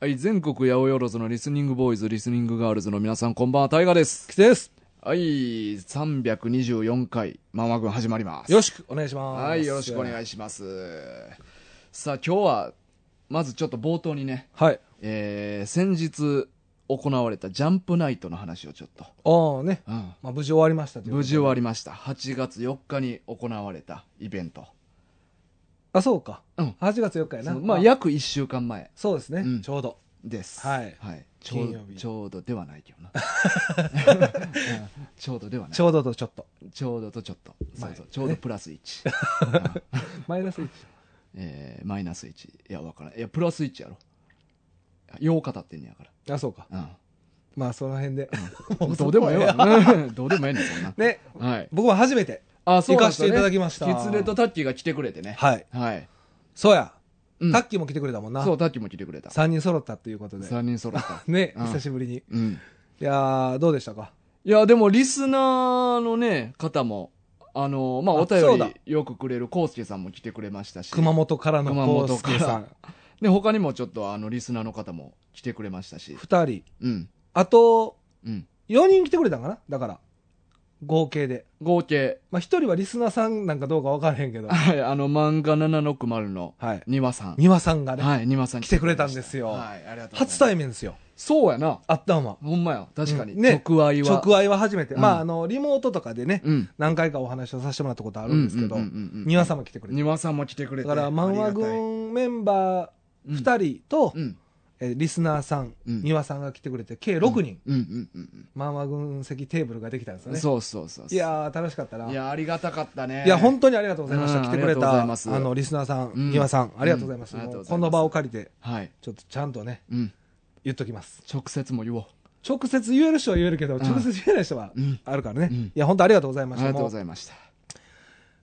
はい、全国八百万のリスニングボーイズ、リスニングガールズの皆さん、こんばんは、タイガです。きです。はい、324回、ママ軍始まります。よろしくお願いします。はい、よろしくお願いします。さあ、今日は、まずちょっと冒頭にね、はい。えー、先日行われたジャンプナイトの話をちょっと、ああね。うん、まあ、無事終わりました無事終わりました。8月4日に行われたイベント。あ、そうか。うん8月4日やな。まあ、あ約1週間前そうですね、うんちょうど。です。はいはい。ちょう金曜日ちょうどではないけどな。うんちょうどではないち。ょうどとちょっと。ちょうどとちょっと。そうそう前。ちょうどプラス1。うんマイナス1。えーマイナス1。いや、わからん。いや、プラス1やろ。よう語ってんねやかあ、そうか。ら。まあ、その辺で。うん。どうでもええわ。うんどうでもええねん、そんな。ね。はい。僕は初めて。あ、そうなんですよね行かせていただきましたキツネとタッキーが来てくれてね。はい。はい。そうや。うんタッキーも来てくれたもんな。そう、タッキーも来てくれた。3人揃ったっていうことで。3人揃った。ね、うん久しぶりに。いうん。やー、どうでしたか？いや、でも、リスナーのね、方も、あの、まあ、あお便そうだりよくくれるコウスケさんも来てくれましたし。熊本からの熊コ本からウスケさん。で、他にもちょっと、あの、リスナーの方も来てくれましたし。2人。うん。あと、うん。4人来てくれたんかな？だから。合計で。合計、まあ、1人はリスナーさんなんかどうか分からへんけど。はい、あの、漫画760のはい。庭さん。庭さんがね、はい、庭さん来てくれたんですよはい、ありがとうございます。初対面ですよ。そうやな。あったんは。ほんまや。確かに。うんね直愛は。直愛は初めて。うんまあ、あの、リモートとかでね、うん。何回かお話をさせてもらったことあるんですけどうんうんうんうんうん、庭さんも来てくれて。庭さんも来てくれて。だから、漫画軍メンバー2人と、うん。えーリスナーさん、うん庭さんが来てくれて、計6人、うんうんうん漫画軍席テーブルができたんですうん。よね。そうそうそうそう。いやー、楽しかったな。いや、ありがたかったね。いや、本当にありがとうございました。うん来てくれた、あの、リスナーさん、うん庭さん、ありがとうございます。この場を借りて、はい。ちょっとちゃんとね、うん。言っときます。直接も言おう。直接言える人は言えるけど、ん直接言えない人はうんあるからね。うんいや、本当ありがとうございました。ありがとうごもざいました。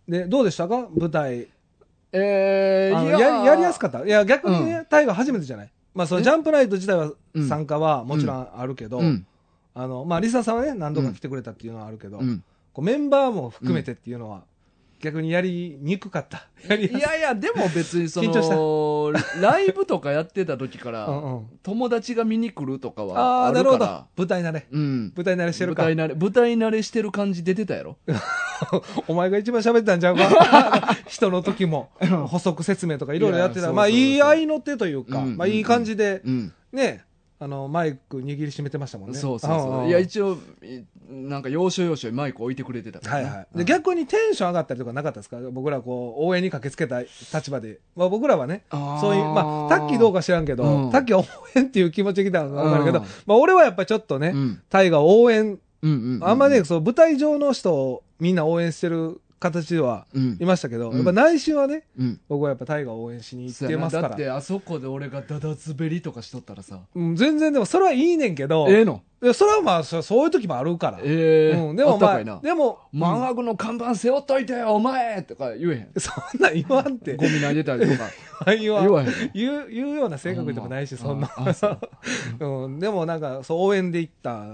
うで、どうでしたか？舞台。えー、やややりやすかっった？いや、逆にうね、タイガー初めてじゃない？まあ、そのえ？ジャンプライト自体はうん参加はもちろんあるけど、うん。あの、まあ、リサさんはね、何度か来てくれたっていうのはあるけど、うん。こうメンバーも含めてっていうのは、逆にやりにくかった。やりやすいやいや、でも別にその、ライブとかやってた時から、うんうん。友達が見に来るとかはああ、あなるほどるから。。舞台慣れ。うん。舞台慣れしてるか舞。台慣れ、舞台慣れしてる感じ出てたやろ？お前が一番喋ってたんちゃうか？人の時も、補足説明とかいろいろやってた。まあ、いい合いの手というか、うんまあ、いい感じで、うん。ね、あの、マイク握りしめてましたもんね。そうそうそう。んんいや、一応、いなんか要所要所にマイク置いてくれてたからなはいはい。で、うん逆にテンション上がったりとかなかったですか？僕らこう、応援に駆けつけた立場で。まあ僕らはね、そういう、まあ、タッキーどうか知らんけど、うんタッキーは応援っていう気持ちで来たのか分かるけど、うんまあ俺はやっぱりちょっとね、うん。タイが応援、うんうん。あんまね、そう、舞台上の人をみんな応援してる形ではうんい。ましたけど、うんやっぱ内心はね、うん。僕はやっぱタイが応援しに行ってますからだって、あそこで俺がダダ滑りとかしとったらさ。うん、全然でもそれはいいねんけど、ええの？いやそれはまあそそういう時もあるから、ええうん、でもまあ。でも、漫画部の看板背負っといてよ、お前とか言えへん。そんなん言わんってゴミ投げたりとか。言わん言わへん。言う言うような性格でもないし、そんな。う うん、でもなんか、そう、応援で行った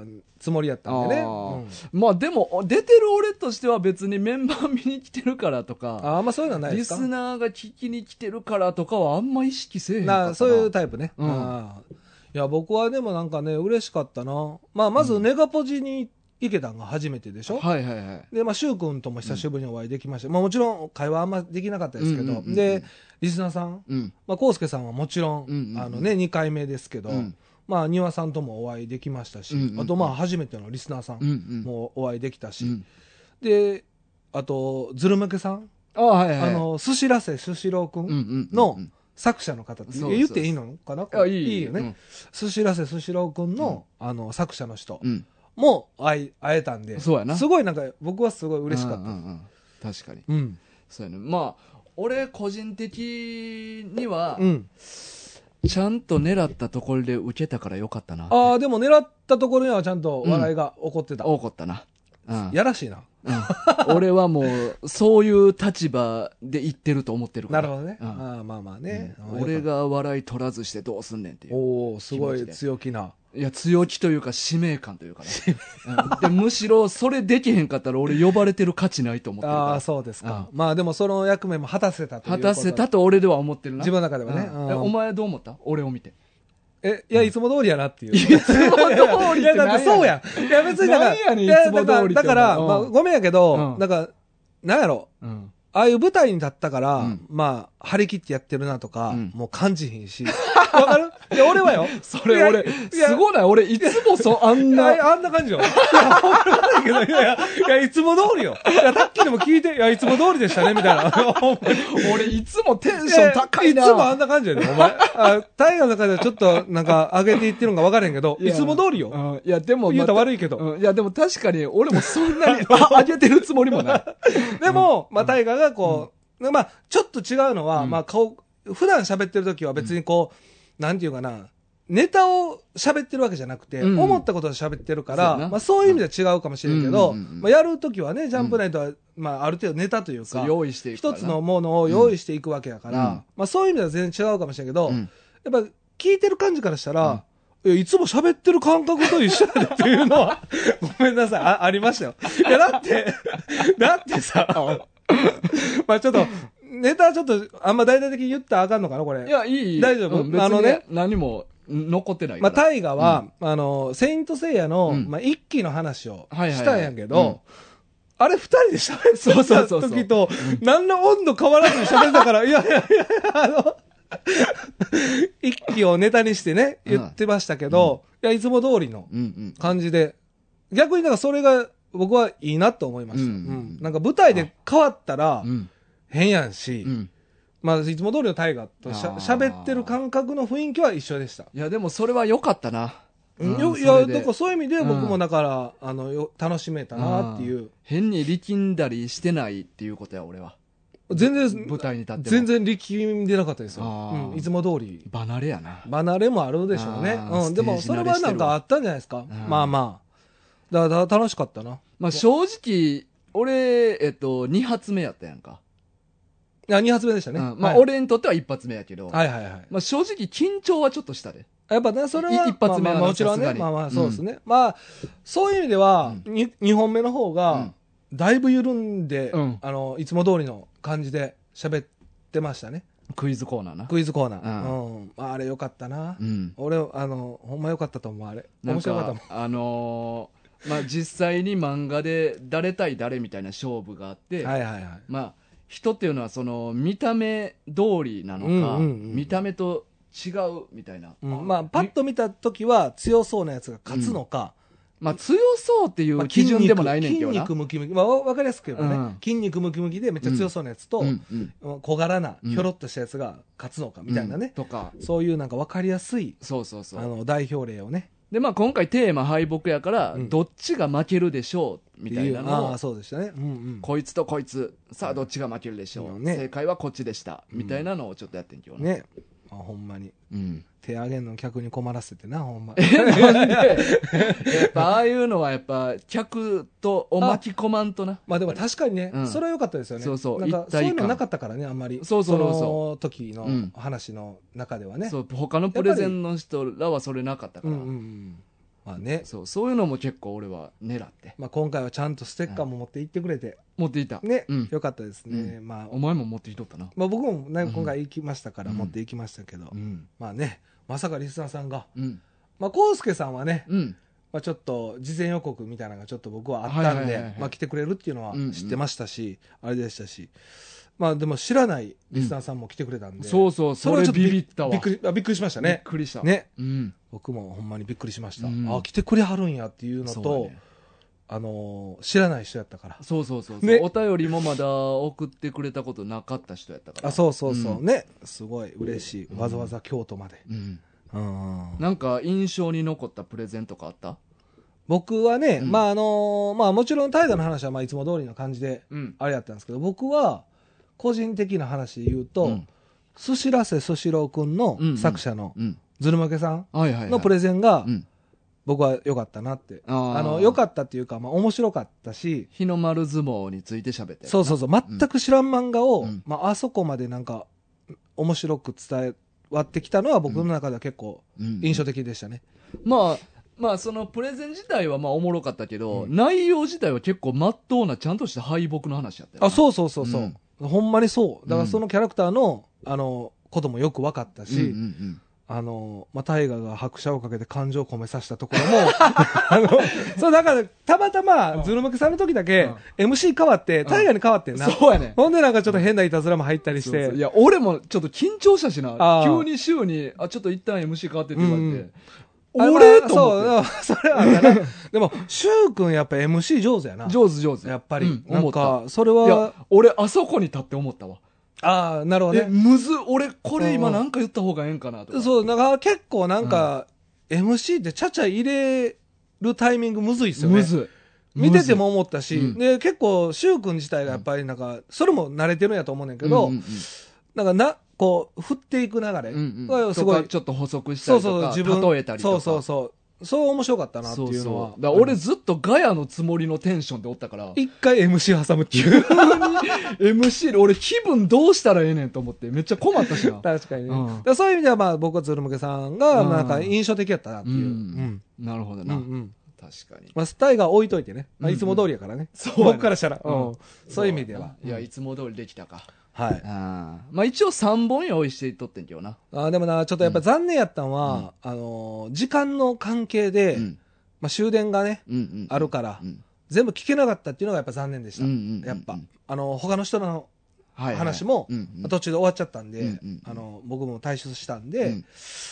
つもりやったんでね。うんまあでも、出てる俺としては別にメンバー見に来てるからとか、あ、あんまそういうのはないでリスナーが聞きに来てるからとかはあんま意識せえへんかそういうタイプね。うんいや、僕はでもなんかね、嬉しかったな。まあ、まずネガポジに行けたんが初めてでしょ、はいはいはい。で、まあ、シュウ君とも久しぶりにお会いできました。まあ、もちろん会話あんまできなかったですけど、うんうんうんうんで、リスナーさん、うん。まあ、コウスケさんはもちろん、うんうんうんあのね、2回目ですけど、うんまあ、庭さんともお会いできましたし、うんうんうんあと、まあ、初めてのリスナーさうんうんん。もお会いできたし、うんで、あと、ズルムケさん、あはいはい。あ、の、寿司らせ寿司郎くうんうんん。の作者の方って、そうそう言っていいのかな？あ、いいよね。。寿司らせ寿司郎くんの、あの、作者の人うん。も会い会えたんで、そうやなすごいなんか、僕はすごい嬉しかった。うんうんうん確かに。うん。そうやね。まあ、俺個人的にはう、ん。ちゃんと狙ったところで受けたからよかったな。ああ、でも狙ったところにはちゃんと笑いが起こってた。多かったな。うん。やらしいな。うん俺はもう、そういう立場で言ってると思ってるから。なるほどね。うんああまあまあね。うん俺が笑い取らずしてどうすんねんっていう。おおすごい強気な。いや、強気というか使命感というかね。うんでむしろ、それできへんかったら俺呼ばれてる価値ないと思ってるから。ああ、そうですか。まあでもその役目も果たせたということ果たせたと俺では思ってるな。自分の中ではねうんうんえお前どう思った？俺を見て。え、いや、いつも通りやなっていう。いつも通りっていや、だってそうやん。いや、別にだから、いやだから、だからうん。まあ、ごめんやけど、うん。なんか、なんやろ、うん。ああいう舞台に立ったから、うん。まあ、張り切ってやってるなとか、うん。もう感じひんし。わかる？いや、俺はよ。それ俺、すごない？俺、いつもそう、あんいな、や、あんな感じよ。いや、ほんまだけど、いやいや、いつも通りよ。いや、さっきでも聞いて、いや、いつも通りでしたね、みたいな。俺、いつもテンション高いな。やいつもあんな感じやで、お前。あ、大河の中ではちょっと、なんか、上げていってるのか分からへんけど、いやつも通りよ。うんいや、でも、言うた悪いけど。うんいや、でも確かに、俺もそんなに、あ、上げてるつもりもない。でも、まあ、大河がこう、まあ、ちょっと違うのは、うんまあ、顔、普段喋ってる時は別にこう、なんていうかな、ネタを喋ってるわけじゃなくて、うん。思ったことを喋ってるから、そうやな。まあ、そういう意味では違うかもしれんけど、うん。うんうんうん。まあ、やる時はね、ジャンプナイトは、まあ、ある程度ネタというか、そう用意していくからな。一つのものを用意していくわけやから、うん。まあ、そういう意味では全然違うかもしれんけど、うん。やっぱ聞いてる感じからしたら、いやいつも喋ってる感覚と一緒やでっていうのは、ごめんなさい、あありましたよ。いや、だって、だってさ、まあちょっと、ネタちょっと、あんま大々的に言ったらあかんのかな、これ。いや、いい。大丈夫？うん別にあのね。何も残ってないまあ。大河は、あの、セイントセイヤの、うん。まあ、一期の話をしたんやけど、うん。あれ二人で喋ってそうそうた時と、何の温度変わらずに喋ってたから、いやいやいやあの、一期をネタにしてね、言ってましたけど、いや、いつも通りのうんうん。感じで、逆になんかそれが僕はいいなと思いました。ううんん。なんか舞台で変わったらうん。変やんし、うん。まあ、いつも通りの大河としゃあー喋ってる感覚の雰囲気は一緒でした。いや、でもそれは良かったな。うんうんよいや、それでだからそういう意味で僕うんもだから、あの、よ楽しめたなっていう。変に力んだりしてないっていうことや、俺は。全然、舞台に立っても。全然力み出なかったですよ。あーうん、いつも通り。離れやな。離れもあるでしょうね。あーうん、でもそれはなんかあったんじゃないですか。んまあまあ。だから楽しかったな。まあ正直、俺、えっと、二発目やったやんか。いや、2発目でしたね。うんまあはい、俺にとっては一発目やけど。はいはいはい。まあ正直緊張はちょっとしたで。やっぱね、それは、い一発目はまあまあもちろんね、さすがにまあまあそうですね。まあ、そういう意味では、に2本目の方うがん、だいぶ緩んで、うんあの、いつも通りの感じで喋ってましたね。クイズコーナーな。クイズコーナー。ううん。あれよかったな。うん。俺、あの、ほんまよかったと思う、あれ。なん面白かったもん。か、あのーまあ実際に漫画で誰対誰みたいな勝負があって、はいはいはい。まあ人っていうのはその見た目通りなのか、うんうんうん見た目と違うみたいな。うんまあ、パッと見たときは強そうなやつが勝つのか、まあ強そうっていまあう基準でもないねんけ筋どな。肉ムキムキ。まあ、わわかりやすく言えばね、うん筋肉ムキムキでめっちゃ強そうなやつと、うんうん小柄な、うんひょろっとしたやつが勝つのかみたいなね。とか。そういうなんかわかりやすい、そうそうそう。あの、代表例をね。で、まあ今回テーマ敗北やから、うんどっちが負けるでしょうみたいなあのをあ、そうでしたね。うんうん。こいつとこいつ、さあどっちが負けるでしょう、正解はこっちでした。うんみたいなのをちょっとやってんけどな。ね。あほんまに。うん。手上げんの客に困らせてな、ほんま。なんで、やっぱああいうのはやっぱ客とを巻き込まんとな。まあでも確かにね、うんそれは良かったですよね。そうそうなんかそういうのなかったからね、あんまり。そうそうそうそうの時のうん話の中ではね。そう、他のプレゼンの人らはそれなかったから。うんうんうん。まあね。そう、そういうのも結構俺は狙って。まあ今回はちゃんとステッカーも持って行ってくれて、持っていた。ね、うんよかったですね。まあ、お前も持ってきとったな。まあ僕もね、うん今回行きましたからうん持って行きましたけど、うん。まあね、まさかリスナーさんが、うん。まあ、コウスケさんはね、うん。まあ、ちょっと事前予告みたいなのがちょっと僕はあったんはいはいはいはい、でまあ来てくれるっていうのは知ってましたし、あれでしたし、まあでも知らないリスナーさんも来てくれたんで、そうそう、それはちょっとビビったわ。びっくり、あびっくりしましたびっね。くりした。ね。うん。僕もほんまにびっくりしました。うんあ、来てくれはるんやっていうのうやねあのー知らない人やったから。そうそうそうそう、ねお便りもまだ送ってくれたことなかった人やったから。あ、そうそうそう。うんね。すごい嬉しい。うんわざわざ京都まで。うん。うんなんか印象に残ったプレゼントかあった？僕はね、うんまああのーまあもちろん大河の話はまあいつも通りの感じで、うん。あれやったんですけど、僕は、個人的な話で言うと、うん寿司らせ寿司郎くんの作者のうん。ずるまけさん。のプレゼンがうん。僕は良かったなって。あの、良かったっていうか、まあ面白かったし、日の丸相撲について喋って。そうそうそう、全く知らん漫画を、うんまああそこまでなんか、面白く伝わってきたのは僕の中では結構うん印象的でしたね。まあ、まあ、そのプレゼン自体はまあおもろかったけど、うん内容自体は結構まっとうな、ちゃんとした敗北の話やったよな。あ、そうそうそうそう、ほんまにそう。だからそのキャラクターの、あの、こともよく分かったし、うんうんあの、まあ、大河が拍車をかけて感情を込めさせたところも、あの、そう、だから、たまたま、ズル向けさんの時だけ、MC 変わって、大河に変わってんな。そうやねん。ほんでなんかちょっと変ないたずらも入ったりして。そうそう。い、や、俺もちょっと緊張したしな。急に週に、あ、ちょっと一旦 MC 変わってって言われて。あ俺？まあと思って。そう、それは。でも、シュウ君やっぱ MC 上手やな。上手上手。やっぱり。うんなん思った。か、それいやは、、俺、あそこに立って思ったわ。ああ、なるほどえ、ね。むず、俺、これ今うんなんか言った方がええんかなとか。そう、だから結構なんか、MC ってちゃちゃ入れるタイミングむずいっすよね。むずい。見てても思ったし、うんで、結構、シュウ君自体がやっぱりなんか、それも慣れてるんやと思うねんけけど、うんうんなんかな、こう、振っていく流れうんうんがすごいとか、ちょっと補足したそうそう、りとか、自分、例えたりとか。そうそうそう。そう面白かったなっていうのは。だから俺ずっとガヤのつもりのテンションでおったから、一回 MC 挟むっていう。MC で俺気分どうしたらええねんと思ってめっちゃ困ったしな。確かにね。うんそういう意味では、まあ、僕は鶴向さんが、うんなんか印象的やったなっていう。ううんん。なるほどな。うんうん。確かに。まあ、スタイが置いといてね。まあ、うんうんいつも通りやからね。そうやね僕からしたら。うんうんそういう意味では。いや、いつも通りできたか。はい。あーまあ一応3本用意してとってんけどな。あーでもな、ちょっとやっぱ残念やったんは、あのー、時間の関係で、うん。まあ、終電がね、うんうん。あるからう、ん。全部聞けなかったっていうのがやっぱ残念でした。うんうんうんやっぱ。あの、他の人のはいはい話もうんうん途中で終わっちゃったんで、うんうんあの、僕も退出したんうで、ん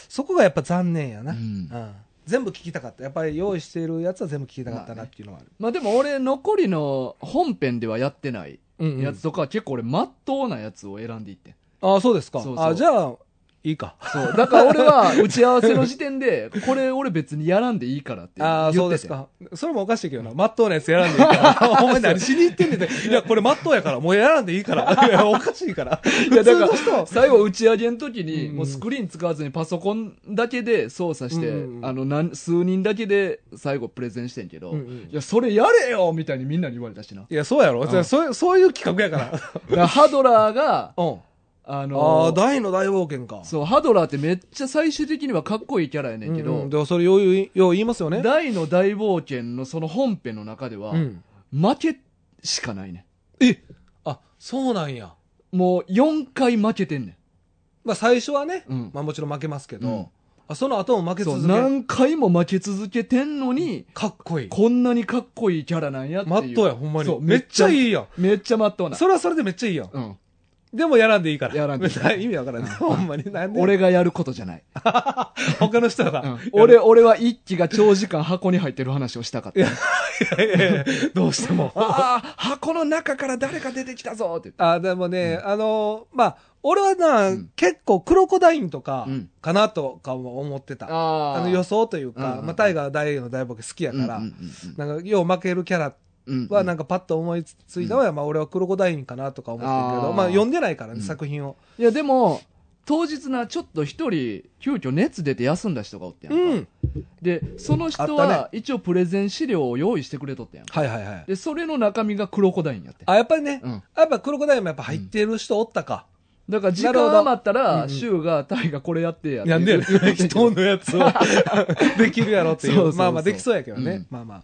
そこがやっぱ残念やな。ううんん全部聞きたかった。やっぱり用意しているやつは全部聞きたかったなっていうのはある。まあでも俺残りの本編ではやってないうんうんやつとかは結構俺まっとうなやつを選んでいってん。ああ、そうですか。そうそうあじゃあ、いいか。そう。だから俺は打ち合わせの時点で、これ俺別にやらんでいいからって言ってて。ああ、そうですか。それもおかしいけどな。まっとうなやつやらんでいいから。お前何しに行ってんねんって。いや、これまっとうやから、もうやらんでいいから。いや、おかしいから。いや、だから、最後打ち上げの時に、うんもうスクリーン使わずにパソコンだけで操作して、うんあの、なん数人だけで最後プレゼンしてんけど、いや、それやれよみたいにみんなに言われたしな。いや、そうやろ。そうそういう企画やから。だからハドラーが、うん。ああのあ、大の大冒険か。そう、ハドラーってめっちゃ最終的にはかっこいいキャラやねんけど、うんうんでもそれようよう言いますよね。大の大冒険のその本編の中では、うん。負けしかないねえあ、そうなんや。ん。もう4回負けてんねまあ最初はね、うんまあもちろん負けますけど、うんあその後も負けん。そう、続け何回も負け続けてんのに、かっこいい。こんなにかっこいいキャラなんやっていう。まっとうや、ほんまに。そうめっちゃいい。いやん。めっちゃまっとうな。それはそれでめっちゃいいやん。うん。でもやらんでいいから。やらんでいい 意味わからんない。ほんまに。なんで？俺がやることじゃない。他の人が。うん俺、俺は一機が長時間箱に入ってる話をしたかった。いやいやいやどうしても。ああ、箱の中から誰か出てきたぞって言って。あ、でもね、あのーまあ、俺はな、うん結構クロコダインとかうん、かなとかも思ってた。ああの予想というか、うんうんまあ、タイガー大の大冒険好きやから、うんうんなんか、よう負けるキャラうんうんは、なんかパッと思いついたのは、まあ、俺はクロコダインかなとか思ってるけど、あーまあ、読んでないからね、うん作品を。いや、でも、当日な、ちょっと一人、急遽熱出て休んだ人がおってやんか。うん。で、その人は、一応プレゼン資料を用意してくれとったやんか。はいはいはい。で、それの中身がクロコダインやって。あ、やっぱりね、うん。やっぱクロコダインもやっぱ入ってる人おったか。だから時間余ったうんうら、んシュウが、タイがこれやってやって。なんでやんけど 人のやつを できるやろっていう。そうそうそうまあまあできそうやけどね。うんまあまあ。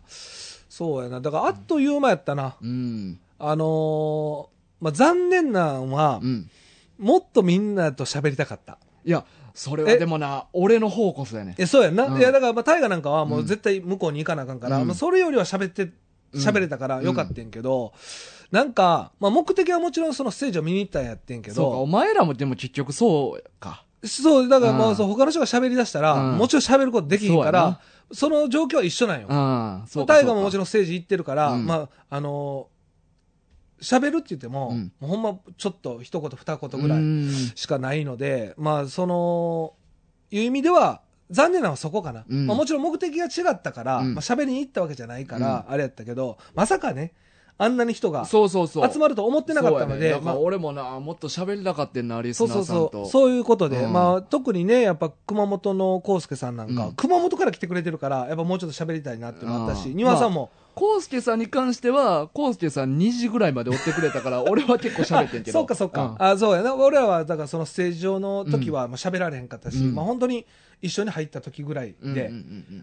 そうやな。だからあっという間やったな。うん。あのーまあ残念なんはう、ん。もっとみんなと喋りたかった。いや、それはでもな、俺の方こそやね。え、そうやんな。うんいや、だからまあ大河なんかはもう絶対向こうに行かなあかんから、うんまあそれよりは喋って、喋れたからよかったんけど、なんか、まあ目的はもちろんそのステージを見に行ったんやってんけそうか、おど、前らもでも結局そうか。そう、だからまうんあそう他の人が喋り出したら、うんもちろん喋ることできひんからその状況は一緒なんよ。ああ、そうか。大河ももちろろんステージ行ってるから、うんまあ、あのー喋るって言っても、うんもうほんまちょっと一言二言ぐらいい。しかないので、まあ、その、いう意味では、残念なのはそこかな。うんまあ、もちろん目的が違ったから、うんまあ、喋りに行ったわけじゃないから、あれやったけど、まさかね、あんなに人がそうそうそう。集まると思ってなかったので、まあら俺もな、もっと喋りたかってんな、リスそうナーさんと。そうそう、そう。いうことで、うん。まあ、特にね、やっぱ熊本の康介さんなんか、うん。熊本から来てくれてるから、やっぱもうちょっと喋りたいなってのあったし、うん。庭さんも、コウスケさんに関しては、コウスケさん2時ぐらいまで追ってくれたから、俺は結構喋ってんけど。そうかそうか、ん。あそうやな。俺らはだからそのステージ上の時はまあ喋られへんかったし、うん。まあ本当に一緒に入った時ぐらいで、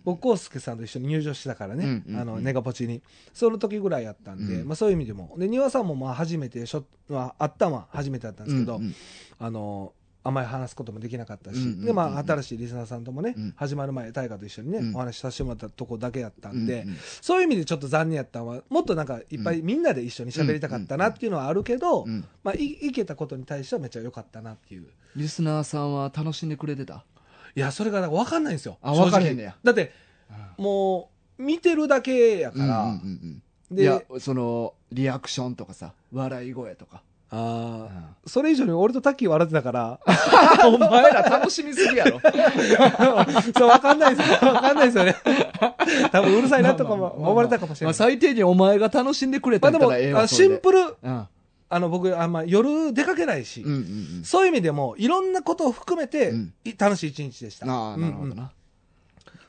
僕康介さんと一緒に入場してたからね、あのネガポチに。その時ぐらいやったんで、うん。まあ、そういう意味でも。で庭さんもまあ初めてしょ、まあ、あったんは初めてだったんですけど、あのあんまり話すこともできなかったし、で、まあ、新しいリスナーさんともね、うん。始まる前、大河と一緒にね、うん。お話しさせてもらったとこだけやったんで、そういう意味でちょっと残念やったのは、もっとなんかいっぱいみんなで一緒に喋りたかったなっていうのはあるけど、うん。まあ、いいけたことに対してはめっちゃ良かったなっていう。リスナーさんは楽しんでくれてた？いや、それがなんか分かんないんですよ。あ分かれへんねやだって、もう、見てるだけやから、うんうんうんうん。いで、やそのリアクションとかさ笑い声とか、あーそれ以上に俺とタッキー笑ってたから、お前ら楽しみすぎやろ。そう、わかんないですよ。わかんないですよね。多分うるさいなとかも思われたかもしれまあ、ない。最低限お前が楽しんでくれたらええわあで。シンプル、うんあの、僕、あんま夜出かけないし、うんうんうん。そういう意味でも、いろんなことを含めて、うん。い楽しい一日でした。ああなるほど。うん。うんな、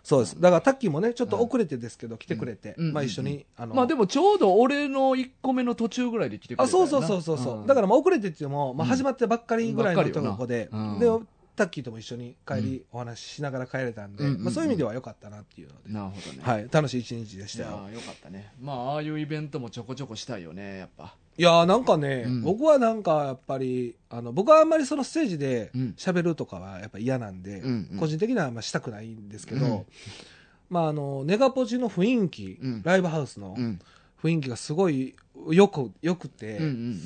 そうです。だから、タッキーもね、ちょっと遅れてですけど、来てくれて、うんまあ一緒に、あの、まあでもちょうど俺の1個目の途中ぐらいで来てくれたあ、そうそうそうそうそう、ん。だから、まあ遅れてって言っても、まあうん。始まってばっかりぐらいのとこで、でうん、タッキーとも一緒に帰り、お話ししながら帰れたんで、うんうんうん。まあそういう意味では良かったなっていうので、なるほどね。はい、楽しい一日でしたよ。よかったね。まあああいうイベントもちょこちょこしたいよねやっぱいやーなんかね、うん。僕はなんかやっぱり、あの、僕はあんまりそのステージでうん。喋るとかはやっぱ嫌なんで、うんうん。個人的にはあんましたくないんですけど、うん。まああの、ネガポジの雰囲気、うん。ライブハウスのうん。雰囲気がすごいよく、よくて、うんうん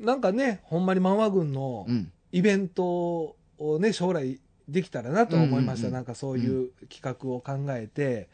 なんかね、ほんまに漫画軍のうんうん。イベントをね、将来できたらなと思いました。うんうんうん。なんかそういう企画を考えて、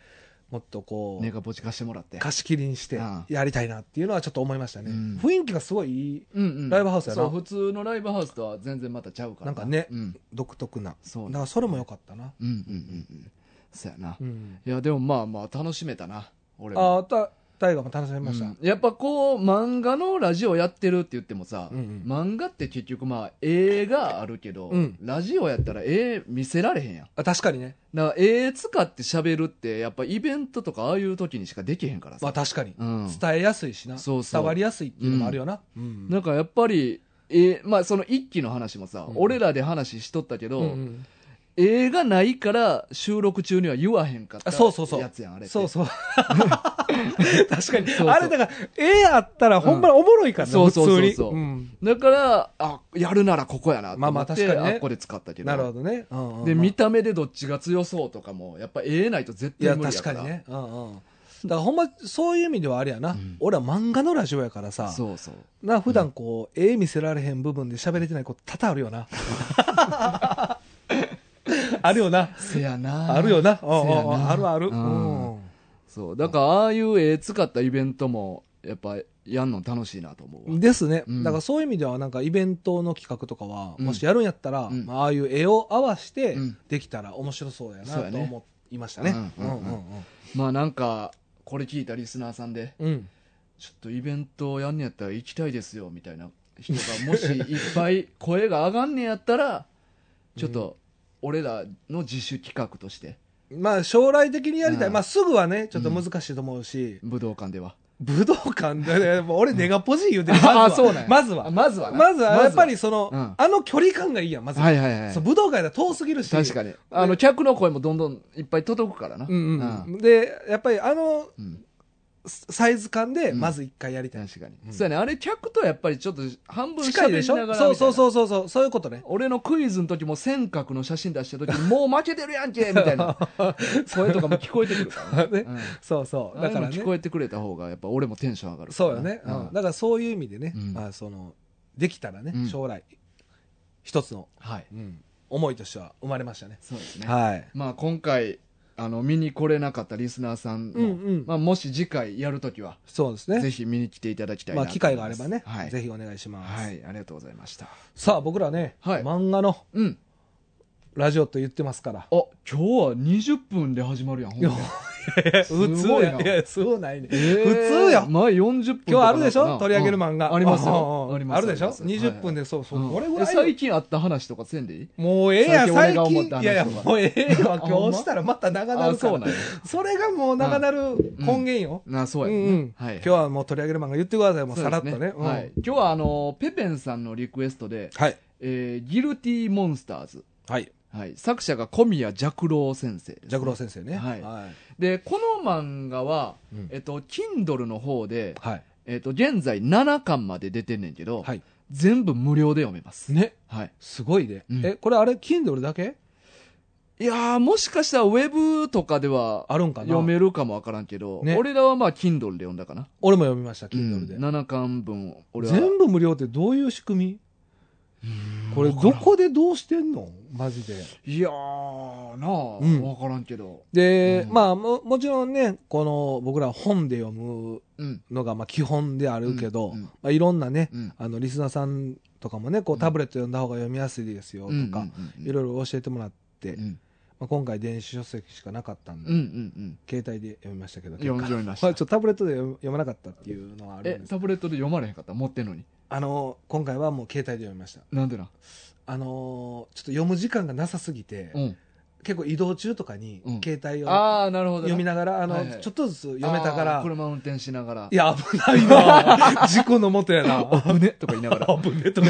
もっとこう、ネガポチ貸してもらって。貸し切りにしてうん。やりたいなっていうのはちょっと思いましたね。うん。雰囲気がすごいいいうんうん。ライブハウスやな。そう普通のライブハウスとは全然またちゃうからな。んかねうん。独特な。そうだからそれも良かったな。うんうんうんうん。そうやな、うん。いやでもまあまあ楽しめたな。俺も。ああ、た、大河も楽しみました。うん。やっぱこう漫画のラジオやってるって言ってもさ、うんうん。漫画って結局まあ絵があるけど、うん。ラジオやったら絵見せられへんやん。あ確かにね。だから絵使って喋るってやっぱイベントとかああいう時にしかできへんからさ、まあ確かに。うん、伝えやすいしな。そうそう。伝わりやすいっていうのもあるよな。うん。なんかやっぱりえまあその一期の話もさ、うん。俺らで話しとったけど、うんうん絵がないから収録中には言わへんかったあそうそうそう。やつやんあれそうそう。確かに。あれだから、絵あったらほんまにおもろいからね、そうそうそうそう。普通にん。だからあやるならここやなとまあまあ思って、確かにね。あっこで使ったけど。なるほどね。うんうんで、まあ見た目でどっちが強そうとかもやっぱ絵ないと絶いや、対無理やか確からにね。うんうん。だからほんま、そういう意味ではあれやな。ん。俺は漫画のラジオやからさ、そうそう。な、普段こう、絵見せられへん部分で喋れてないこと多々あるよな。あるよな。せやな。あるよな。あるある。そう。だからああいう絵使ったイベントもやっぱやんの楽しいなと思うわ。ですね。うん。だからそういう意味では、なんかイベントの企画とかは、うん。もしやるんやったら、うん。まあああいう絵を合わせてうん。できたら面白そうやなと思いましたね。まあなんかこれ聞いたリスナーさんでうんうん。ちょっとイベントやんねやったら行きたいですよみたいな人がもしいっぱい声が上がんねやったらちょっと俺らの自主企画としてまあ将来的にやりたい。うんまあすぐはね、ちょっと難しいと思うし、武道館では武道館で、ね、もう俺ネガポジ言うてる。あまずは。そうなんやまずは。あまずはなまずは、やっぱりその、うんあの距離感がいいやん、まずは。はいはいはいそう武道館で遠すぎるし。確かにあの客の声もどんどんいっぱい届くからなうんうん。で、やっぱりあのうんサイズ感で、うん。まず一回やりたい。確かに、うん。そうやね。あれ客とやっぱりちょっと半分近いでしょ？喋りながらそうそううそうそうそう、そういうことね。俺のクイズの時も尖閣の写真出した時にもう負けてるやんけみたいな。声とかも聞こえてくるからね。ね。うん。そうそう。だかららね。聞こえてくれた方がやっぱ俺もテンション上がるそうよね。ううんん。だからそういう意味でね、うん。まあその、できたらねうん、将来、一つの、はい。うん思いとしては生まれましたね。そうですね。はい。まあ今回あの見に来れなかったリスナーさんも、うんうん。まあ、もし次回やるときは、そうですね。ぜひ見に来ていただきたいなまあ機会があればね、はい、ぜひお願いします。はい、ありがとうございました。さあ僕らね、はい。漫画のうん。ラジオと言ってますから。あ今日は20分で始まるやんほん 普通や。いや、そうないね。えー。普通や。ん。前40分今日あるでしょ？取り上げる漫画。うん。ありますよ。うん。ありますあるでしょ？あります ?20 分で、そうそう。うん。これぐらい最近あった話とかせんでいい？もうええやん、最最近。いやいや、もうええわ。あほんま？今日したらまた長なるから。あそれがもう長なる根源よ。なそうやね、うん今日はもう取り上げる漫画言ってください。もうさらっとね。今日はあのペペンさんのリクエストではい。「えーギルティモンスターズ。はい。」はい、作者が小宮寂郎先生ですね、ジャクロー先生ね。はいはい。でこの漫画は、うんえっと、Kindle の方で、はい。えっと、現在7巻まで出てんねんけど、はい。全部無料で読めます。ね。はい。すごいで。うんえ、これあれ、Kindle だけ？いやー、もしかしたらウェブとかではあるんかな？読めるかもわからんけど、ね俺らはまあ Kindle で読んだかな。俺も読みました、Kindle で。7巻分、俺は。全部無料ってどういう仕組み？これどこでどうしてんの？マジで。いやー、なあ、うんわからんけど。で、うんまあも、もちろんね、この僕ら本で読むうん。のがまあ基本であるけど、うんうんまあ、いろんなね、うん。あのリスナーさんとかもね、こうタブレット読んだ方が読みやすいですよとか、いろいろ教えてもらって、うん。まあ、今回電子書籍しかなかったんで、うんうんうん。携帯で読みましたけど、読んじゃいましたまあ、ちょっとタブレットで読読まなかったっていうのはあるんえで、すタブレットで読まれへんかった？持ってんのに。あの今回はもう携帯で読みましたなんでな？あのちょっと読む時間がなさすぎて、うん。結構移動中とかにうん携帯をああ、なるほど。読みながら、あの、ちょっとずつ読めたから、車運転しながら。いや、危ないな 事故のもとやな。危ねとか言いながら。危ねとか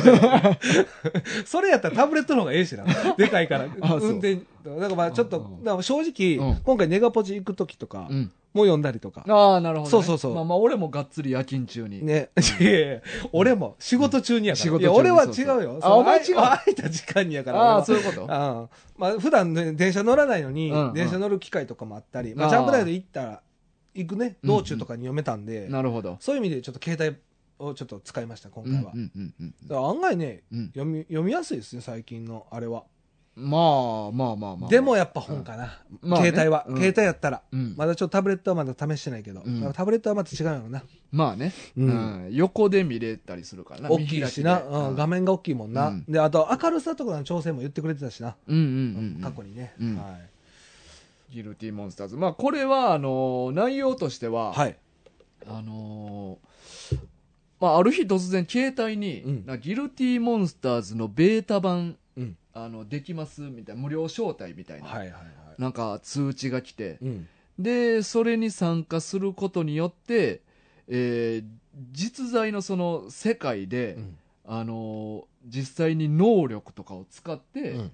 それやったらタブレットの方がええしな。でかいから。運転。だからまあちょっと正直、うん今回ネガポジ行く時とか、うん。もう読んだりとか。ああ、なるほど、ね。そうそうそうまあまあ、俺もがっつり夜勤中に。ね。いやいや俺も仕事中にやから。仕事中にいや、俺は違うよ。あお前違う空いた時間にやから。ああ、そういうこと？ああまあ、普段ね、電車乗らないのに、うんうん電車乗る機会とかもあったり、まあ、ジャンプ台で行ったら、行くね、うん道中とかに読めたんで、なるほど。そういう意味でちょっと携帯をちょっと使いました、今うんう回は。んうんうんだから案外ね、うん。読み、読みやすいですね、最近のあれは。まあまあまあまあ。でもやっぱ本かな。まあね携帯は、うん携帯やったら。うん。まだちょっとタブレットはまだ試してないけど、うんまあタブレットはまた違うよな。まあね、ううんん。横で見れたりするからな。大きいしな、うん、画面が大きいもんな、うんで、あと明るさとかの調整も言ってくれてたしな。うんうんうんうん。過去にね。うんはい。ギルティモンスターズ。まあ、これは、あのー内容としては、はい。あのーまあ、ある日突然携帯に、うんなギルティモンスターズのベータ版、うん。あの、できますみたいな、無料招待みたいな、はいはいはい。なんか通知が来て、うん。で、それに参加することによって、えー実在のその世界で、うんあのー実際に能力とかを使って、うん。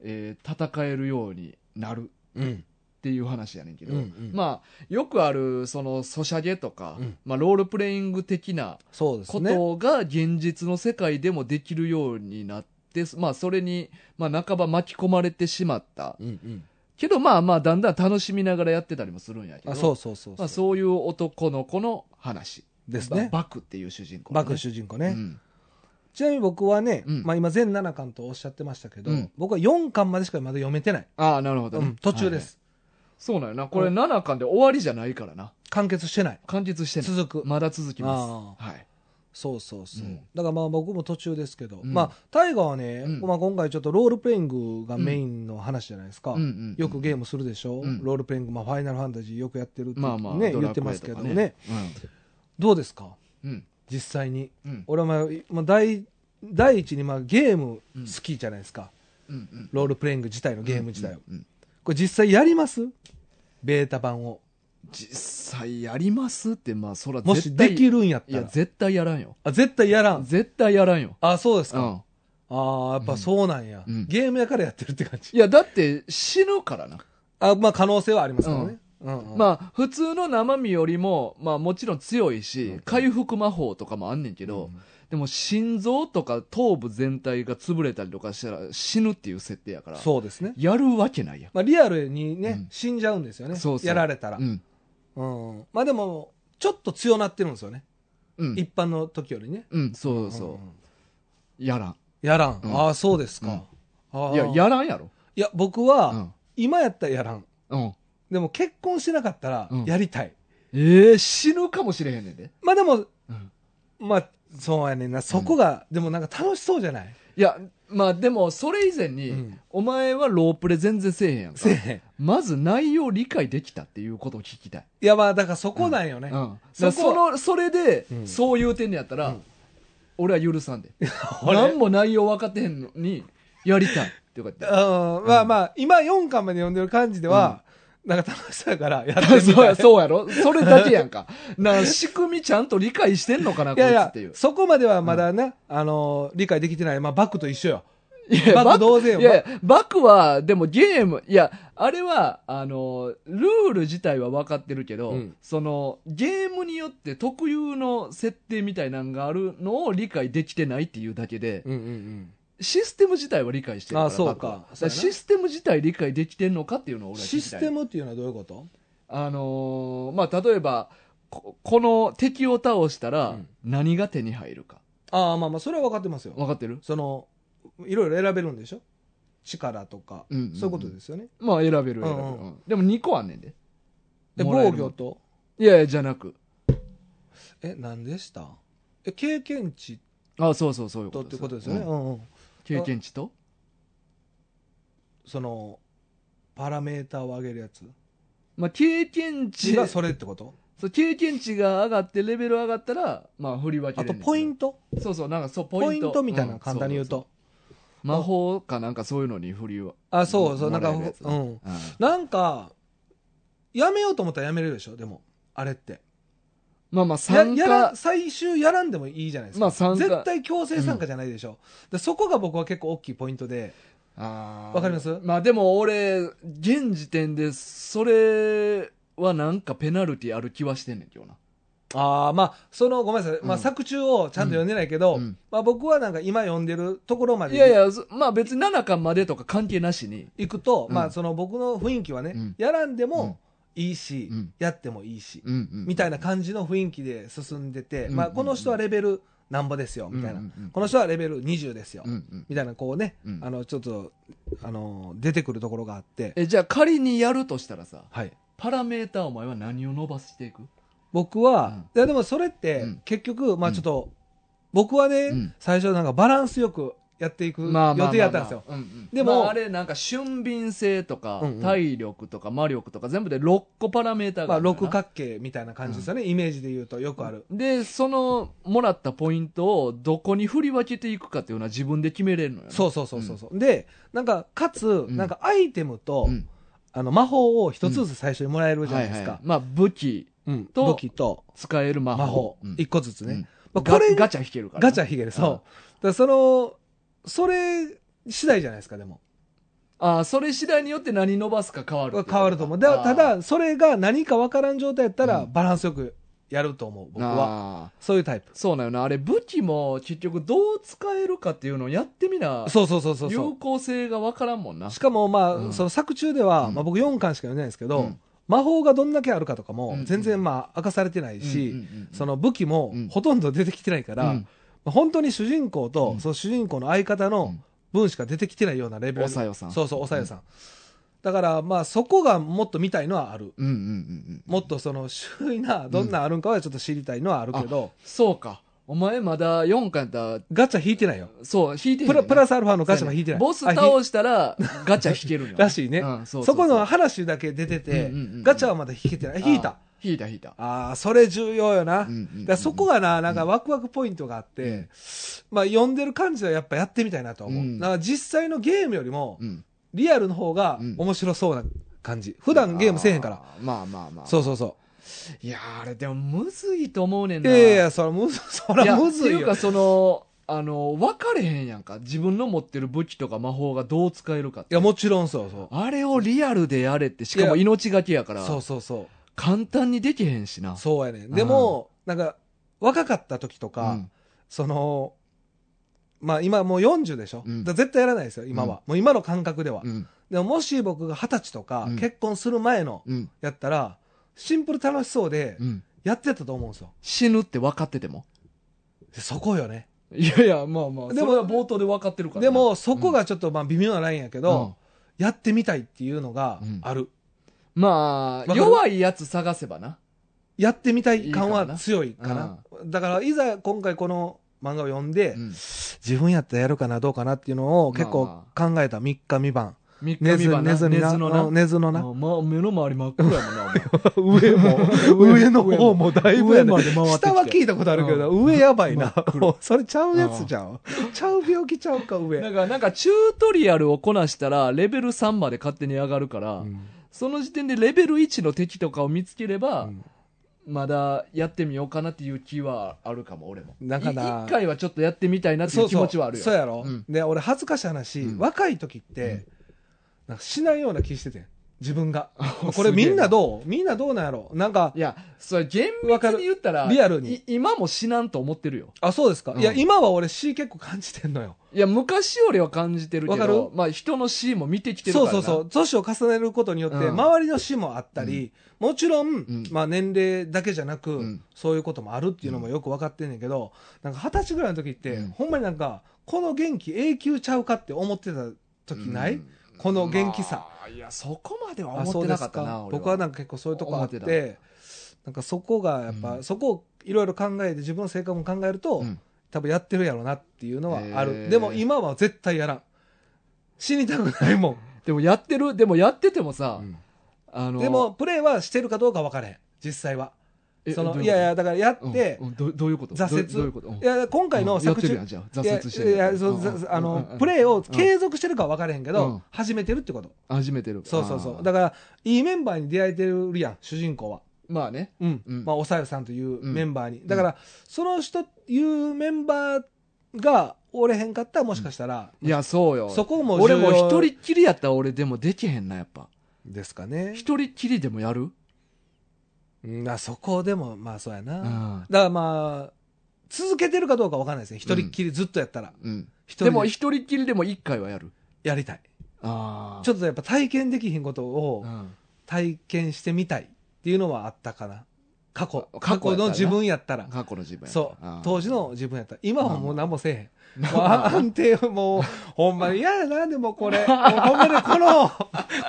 えー戦えるようになるうん。っていう話やねんけど、うんうんまあよくあるそのソシャゲとか、うんまあ、ロールプレイング的なこ。とが現実の世界でもできるようになって、まあ、それに、まあ、半ば巻き込まれてしまった。うんうん。けどまあまあだんだん楽しみながらやってたりもするんやけど。あ、そうそうそうまあ、そういう男の子の話。ですね。ババクっていう主人公、バク主人公ね。うん。ちなみに僕はね、うん。まあ今全7巻とおっしゃってましたけど、うん。僕は4巻までしかまだ読めてない。ああなるほどね、うん、途中ではいはい。す。そうなんよな。これうん7巻で終わりじゃないからな。完結してない。完結してない。続く。まだ続きます。あはいそうそうそう。うん。だからまあ僕も途中ですけど、うん。まあ大河はね、うん。まあ今回ちょっとロールプレイングがメインの話じゃないですか。うんうん。よくゲームするでしょ、うん。ロールプレイング、まあファイナルファンタジーよくやってるって、まあまあ、ね、ドラクエ言ってますけどね。どうですか？うん。うん実際に。うん。俺はまあ、まあ、第、第一にまあゲーム好きじゃないですか。うんうんロールプレイング自体のゲーム自体を。うんうん。これ実際やります？ベータ版を。実際やりますってまあそらもし絶対できるんやっいやたら。絶対やらんよあ、絶対やらん。絶対やらんよあ、そうですか。うんああ、やっぱそうなんや、うんゲームやからやってるって感じ。いやだって死ぬからなあ、まあ可能性はありますからね。うんうんまあ普通の生身よりもまあもちろん強いし、うん回復魔法とかもあんねんけど、うんでも心臓とか頭部全体が潰れたりとかしたら死ぬっていう設定やからそうですね。やるわけないやんまあリアルにね、うん死んじゃうんですよね。そうそうやられたら。うんうん。まあでも、ちょっと強なってるんですよね。うん、一般の時よりね。うん、そうそう、んやらんやらん。うんああ、そうですか。ああいややらんやろいや、僕は、うん今やったらやらん。うんでも結婚してなかったらうん、やりたい。ええ死ぬかもしれへんねんで、まあでも、うんまあ、そうやねんな。そこが、でもなんか楽しそうじゃない？いやまあでもそれ以前に、うん。お前はロープレ全然せえへんやんか。せえへん。まず内容理解できたっていうことを聞きたい、いや、まあ、だからそこなんよね。うん、そこそそのそれで、うん。そう言うてんねやったら、うん。俺は許さんで。俺。何も内容分かってへんのにやりたいって言って。うん、まあまあ、今4巻まで読んでる感じでは、なんか楽しそうやから、やってみたい。そうやそうやろ？それだけやんかな仕組みちゃんと理解してんのかなこいやいやいつっていう、そこまではまだね、あのー、理解できてない。まあ、バックと一緒よ。いやバク同然よいやバクは、でもゲーム、いや、あれは、あの、ルール自体は分かってるけど、うんその、ゲームによって特有の設定みたいなのがあるのを理解できてないっていうだけで、うんうんうん。システム自体は理解してるから。あそうかそうやなシステム自体理解できてんのかっていうのを俺は聞きたいシステムっていうのはどういうこと？あのーまあ、例えば、ここの敵を倒したらうん何が手に入るか。ああ、まあまあ、それは分かってますよ。分かってる？その、いろいろ選べるんでしょ？力とか、うんうんうんそういうことですよね。まあ選べる選べる。うんうんうんでも2個あんねんで。で、もらえる防御と、いやいや、じゃなく。え、何でした？え、経験値あそうそうそういうこととってことですよね。ううんんうん。経験値と？その、パラメーターを上げるやつ？まあ経験値値がそれってこと？そう経験値が上がってレベル上がったら、まあ振り分けあと、れんねんけどポイント？そうそう、なんかそう、ポポイイント。ントみたいな、ん簡単に言う。と。そそそ魔法かなんかそういうのに振りは。あ、そうそう、なんか、もらえるやつうん。うんなんか、やめようと思ったらやめれるでしょ？でも、あれって。まあまあや参やら加。最終やらんでもいいじゃないですか。まあ参加絶対強制参加じゃないでしょ。でそこが僕は結構大きいポイントで、わわかります？まあでも俺、現時点でそれはなんかペナルティある気はしてんねん、今日な。ああ、まあ、その、ごめんなさい。まあ、うん作中をちゃんと読んでないけど、うんまあ僕はなんか今読んでるところまでいやいや、そまあ別に7巻までとか関係なしに。行くと、うんまあその僕の雰囲気はね、うんやらんでうんもいいし、うん。やってもいいし、うんうんみたいな感じの雰囲気で進んでて、うんまあこの人はレベルなんぼですよ、みたいな。うん。うんうんこの人はレベル20ですよ、うんうん。みたいなこうね、うんあの、ちょっと、あの、出てくるところがあって、え、じゃあ仮にやるとしたらさ、はい。パラメーターお前は何を伸ばしていく？僕は、うん。いやでもそれって、うん。結局、まあちょっと、僕はね、うん。最初なんかバランスよくやっていく予定やったんですよ。でもまああれなんか俊敏性とか、うんうん。体力とか魔力とか全部で6個パラメーターが六角形みたいな感じですよね、イメージで言うとよくある。で、そのもらったポイントをどこに振り分けていくかっていうのは自分で決めれるのよなそうそうそうそうそう、で、なんか、かつ、ん。なんかアイテムと、うん。あの、魔法を一つずつ最初にもらえるじゃないですか。はいはいまあ武器うん。と武器と使える魔法。一個ずつね。これガガチャ引けるからガチャ引ける、そう。その、それ次第じゃないですか、でも。ああそれ次第によって何伸ばすか変わる変わると思う。ただ、それが何かわからん状態やったら、うん。バランスよくやると思う、僕は。そういうタイプ。そうなよな。あれ武器も結局どう使えるかっていうのをやってみなそうそうそうそうそ有う。効性がわからんもんな。しかも、まあ、うん。その作中では、うん。まあ、僕4巻しか読んでないんですけど、うん。魔法がどんだけあるかとかもうん、全然まあ、明かされてないし、その武器もうん。ほとんど出てきてないから、うん。まあ本当に主人公と、うんその主人公の相方の分しか出てきてないようなレベル。おさよさんそうそう、おさよさん。だから、まあ、そこがもっと見たいのはある。うんうんうんうんもっとその、周囲な、どんなんあるんかはちょっと知りたいのはあるけど、そうかお前まだ4巻やったらガチャ引いてないよ。そう引いてへんプラねんなプラスアルファのガチャは引いてない。ボスあ倒したらガチャ引けるんよ らしいね。うんそうそこの話だけ出てて、うんうんうんうんガチャはまだ引けてない。引いた。あ引いた引いたああ、それ重要よな。うんうんうんだそこがな、なんかワクワクポイントがあって、うんまあ読んでる感じはやっぱやってみたいなと思う。うんだから実際のゲームよりも、うんリアルの方がうん面白そうな感じ。普段ゲームせえへんから。まあまあまあそうそうそいやーあれでもむずいと思うねんう。いなやいや、そらむず、そらむずいよっていうか。そのあの分かれへんやんか自分の持ってる武器とか魔法がどう使えるかっていや、もちろんそうそう。あれをリアルでやれってしかも命がけやからそうそうそう。簡単にできへんしな。そうやねん。でも、なんか、若かった時とか、うん。その、まあ今もう40でしょ、うん。だから絶対やらないですよ、今は。もう今の感覚では。うん。でももし僕が二十歳とか、うん。結婚する前のうん。やったら、シンプル楽しそうでうん。やってたと思うんですよ。死ぬって分かってても？でそこよね。いやいやまあまあ。でも冒頭で分かってるからな。でもそこがちょっとまあ微妙なラインやけど、うん。やってみたいっていうのがうん。ある。まあ弱いやつ探せばな。やってみたい感は強いかな。だからいざ今回この漫画を読んで、うん。自分やったらやるかなどうかなっていうのを結構ま考えた3日3晩。三日寝ず三晩な寝ずにな。寝ずのな。まあ、目の周り真っ暗やもんな 上も、上の方もだいぶやね。上まで回ってきて。下は聞いたことあるけど、上やばいな。それちゃうやつじゃん。ちゃう病気ちゃうか、上。だからなんかチュートリアルをこなしたらレベル3まで勝手に上がるから、うんその時点でレベル1の敵とかを見つければ、うん。まだやってみようかなっていう気はあるかも俺も。なんか一回はちょっとやってみたいなっていう。気持ちはあるよ。そうやろ、うん。で俺恥ずかしい話、うん。若い時って、うん。なんかしないような気しててん自分が。これみんなどう？みんなどうなんやろ？なんかいやそれ厳密に言ったらリアルに。い今も死なんと思ってるよ。あそうですか、うん。いや今は俺死結構感じてんのよ。いや昔よりは感じてるけわかる？どまあ人の死も見てきてるからな。そうそうそう。年を重ねることによって、うん。周りの死もあったり、もちろん、ん。まあ、年齢だけじゃなく、うん。そういうこともあるっていうのもよく分かってんねんけど、なんか二十歳ぐらいの時って、うん。ほんまになんかこの元気永久ちゃうかって思ってた時ない、うんこの元気さ、まあいやそこまではあ思ってなかったな僕はなんか結構そういうとこあってなんかそこがやっぱ、うん。そこをいろいろ考えて自分の性格も考えると、うん。多分やってるやろうなっていうのはある、でも今は絶対やらん。死にたくないもん。でもやってるでもやっててもさ、あのでもプレーはしてるかどうか分からへん。実際は。えそのいやいやだからやって、うん。うんどどういうこと？挫折。どういうこと、うん。いや今回のうん。やって作中るやんじゃあ。挫折してるいやいやそううん。ざあの、プレーを継続してるかは分からへんけど、うん。始めてるってこと。始めてる。そうそうそう。だからいいメンバーに出会えてるやん主人公は。まあね。うん、うん。まあおさよさんといううんメンバーに、だからその人いうメンバーがおれへんかったらもしかしたら、いやそうよ。そこも俺も一人っきりやったら俺でもできへんなやっぱ。ですかね。一人っきりでもやる？うん。あそこでもまあそうやな、うん。だからまあ続けてるかどうかわかんないですね。一人っきりずっとやったら、うん。一人で。も一人っきりでも一回はやる。やりたいあちょっとやっぱ体験できひんことをうん。体験してみたいっていうのはあったかな。過去。過過去やったらな去の自分やったら。過去の自分やそう。あー。当時の自分やったら。今はもう何もせえへん。まあもう安定もうほんまに嫌やなでもこれ。ほんまにこの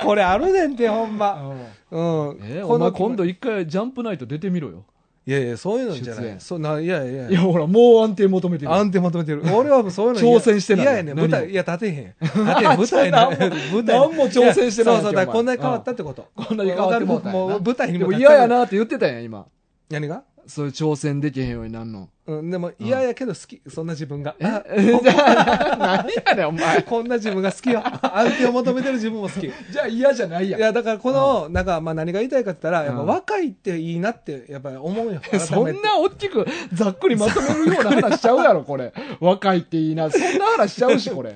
これあるねんてほんま。うん。えーこのお前今度一回ジャンプナイト出てみろよ。いやいやそういうのじゃない。そうないやいやいや。ほらもう安定求めてる。安定求めてる。俺はもうそういうの挑戦してない嫌やねん。舞何台いや立てへん。立てへん。舞台な舞台。何も挑戦してないやそうそうだこんなに変わったってこと。こんなに変わったんやな。もう舞台にでもも立って嫌やなって言ってたやん今。何が？そういう挑戦できへんようになんの？うん、でも嫌やけど好き、そんな自分が。あえ？じゃあ何やねんお前。こんな自分が好きよ。安定を求めてる自分も好き。い じゃあ嫌じゃないやん。や、だからこの、なんか、まあ何が言いたいかって言ったら、やっぱうん。若いっていいなって、やっぱり思うよ。そんな大きくざっくりまとめるような話しちゃうやろこれ。若いっていいな。そんな話しちゃうしこれ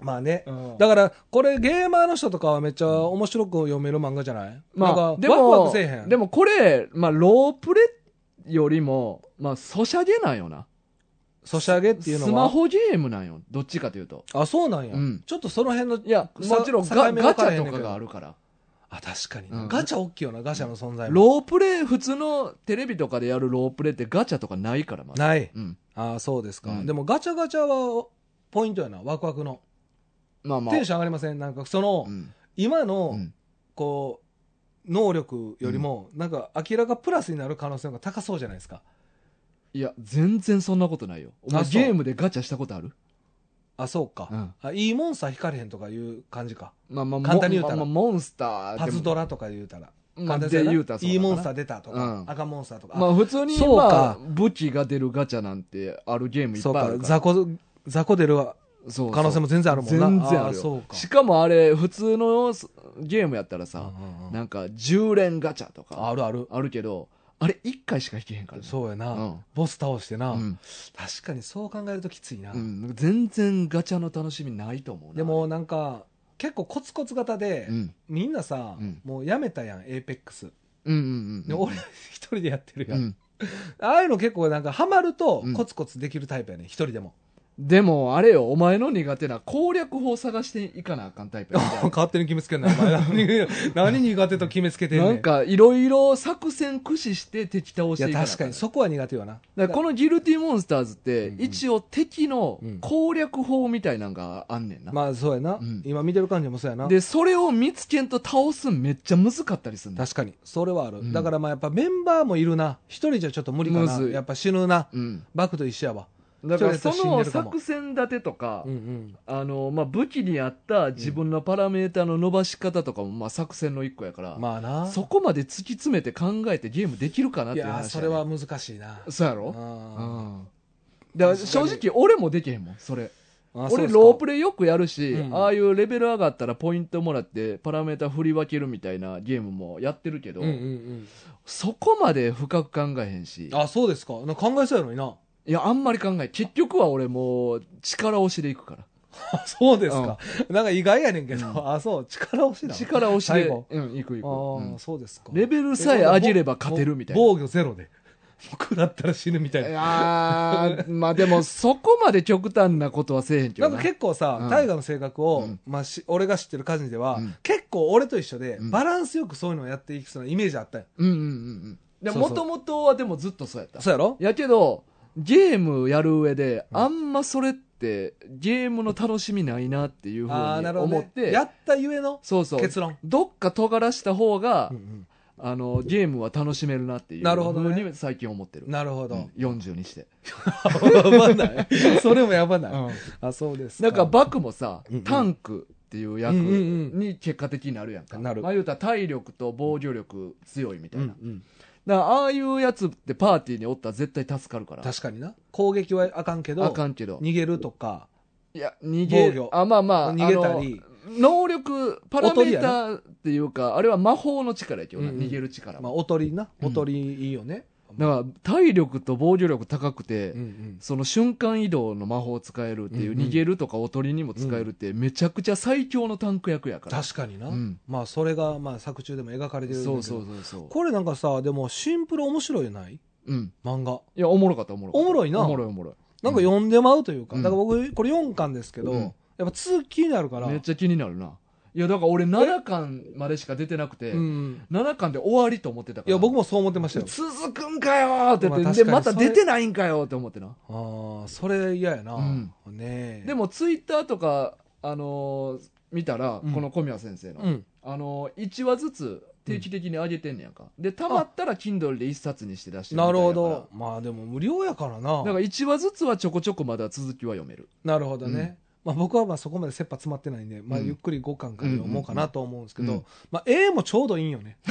まあね。うんだから、これゲーマーの人とかはめっちゃ面白く読める漫画じゃない？まあなんでかワクワクもせえへん。でもこれまあロープレよりもまあソシャゲなんよなソシャゲっていうのは？スマホゲームなんよどっちかというとあ、そうなんや。うんちょっとその辺の、いやさもちろん境ガガチャとかからへんねんけどがあるからあ、確かに、うんガチャ大きいよな、ガチャの存在も。ロープレ普通のテレビとかでやるロープレってガチャとかないからまだない。うんああ、そうですか。うんでもガチャガチャは、ポイントやな、ワクワクの。まあまあ。テンション上がりません？なんかその、うん。今の、うん。こう能力よりも、なんか明らかプラスになる可能性が高そうじゃないですか。いや全然そんなことないよ。お前あそう。ゲームでガチャしたことある？あそうか、うん。あいいモンスター引かれへんとかいう感じか。まあまあ簡単に言うたら。まあまあモンスターでも。パズドラとか言うたら。まあ簡単にで言うたらそういいモンスター出たとか、うん。赤モンスターとか、まあ普通にそうか。まあ武器が出るガチャなんてあるゲームいっそうかぱいあるから。雑魚雑魚出るわそう可能性も全然あるもんな。全然あるしかもあれ普通のゲームやったらさ、うんうんうん。なんか10連ガチャとかあるある。あるけどあれ1回しか引けへんからね。そうやな、うん。ボス倒してな、うん。確かにそう考えるときついな、うん。全然ガチャの楽しみないと思うなでもなんか結構コツコツ型で、うん。みんなさ、うん。もうやめたやんエーペックス。俺一人でやってるやん、うん。ああいうの結構なんかハマるとうん。コツコツできるタイプやね一人でもでもあれよお前の苦手な攻略法探していかなあかんタイプ 勝手に決めつけんなお前。何 何苦手と決めつけてんねん。なんかいろいろ作戦駆使して敵倒していかなあ確かにそこは苦手よな。このギルティモンスターズってうんうん。一応敵のうん攻略法みたいなのがあんねんな、まあそうやな、うん。今見てる感じもそうやな。でそれを見つけんと倒すんめっちゃ難かったりするんだ確かに。それはある、うん。だからまあやっぱメンバーもいるな。一人じゃちょっと無理かな。やっぱ死ぬな。うん。バクと一緒やわだからその作戦立てとか、うんうん。あのまあ、武器に合った自分のパラメータの伸ばし方とかもまあ作戦の一個やから、まあな。そこまで突き詰めて考えてゲームできるかなっいていう話やね。やそれは難しいな。そうやろ、うん。うん、だから正直俺もできへんもんそれ。俺ロープレイよくやるし、うん。ああいうレベル上がったらポイントもらってパラメータ振り分けるみたいなゲームもやってるけど、うんうんうん。そこまで深く考えへんし。あ、そうですか考えそうやのにな。いやあんまり考え結局は俺もう力押しでいくから。あ そうですか。なんか意外やねんけど、あ、そう、力押しなの？力押しでうんいくいく、ああ、うん。そうですか。レベルさえ上げれば勝てるみたいな。防御ゼロで。僕だったら死ぬみたいいな。やーまあでもそこまで極端なことはせえへんけどな。なんか結構さうん、大河の性格を、うん。まあし、俺が知ってる感じでは、うん。結構俺と一緒で、うん。バランスよくそういうのをやっていきそうなイメージあったよ。うんうんうんうん。でもともとはでもずっとそうやった。そうやろ？やけどゲームやる上でうん。あんまそれってゲームの楽しみないなっていうふうに。思って、やったゆえのそうそう。結論。どっか尖らした方が、うん。うんあのゲームは楽しめるなっていうなるほどね。最近思ってる。なるほど。うん40にして、やばない。それもやばない。あ、そうですなんかバクもさ、うんうん。タンクっていう役うんうんうん。に結果的になるやんか、なる。まあ言うたら体力と防御力強いみたいな、うんうんだからああいうやつってパーティーにおったら絶対助かるから。確かにな。攻撃はあかんけど、あかんけど。逃げるとか、いや逃げ防御。あまあまあ逃げたり。能力パラメーターっていうかあれは魔法の力やけどな、うんうん。逃げる力、まあ、おとりな。うんおとりいいよね。だから体力と防御力高くて、うんうん。その瞬間移動の魔法を使えるっていう、うんうん。逃げるとかおとりにも使えるってめちゃくちゃ最強のタンク役やから。確かにな。うん。まあ、それが、まあ、作中でも描かれてるそうそうそうそう。これなんかさ、でもシンプル面白いよない？うん。漫画。いやおもろかったおもろかった。おもろいな。おもろいおもろいなんか読んでまうというか、うん。だから僕、これ4巻ですけど、うん。やっぱ続きになるから、めっちゃ気になるないやだから俺7巻までしか出てなくて、うん。7巻で終わりと思ってたからいや、僕もそう思ってましたよ。続くんかよーって言って、まあでま確かにそれた出てないんかよって思ってなああ、それ嫌やな。うんねえ。でもツイッターとか、あのー見たら、うんこの小宮先生の、うん。あのー、1話ずつ定期的に上げてんねやんか、でたまったら Kindle で1冊にして出してるみたないるやからほど。まあでも無料やからな。だから1話ずつはちょこちょこまだ続きは読めるなるほどね。まあ僕はまあそこまで切羽詰まってないんで、まあうん。ゆっくり5巻から読もうかなと思うんですけど、うんまあ絵もちょうどいいんよね。ま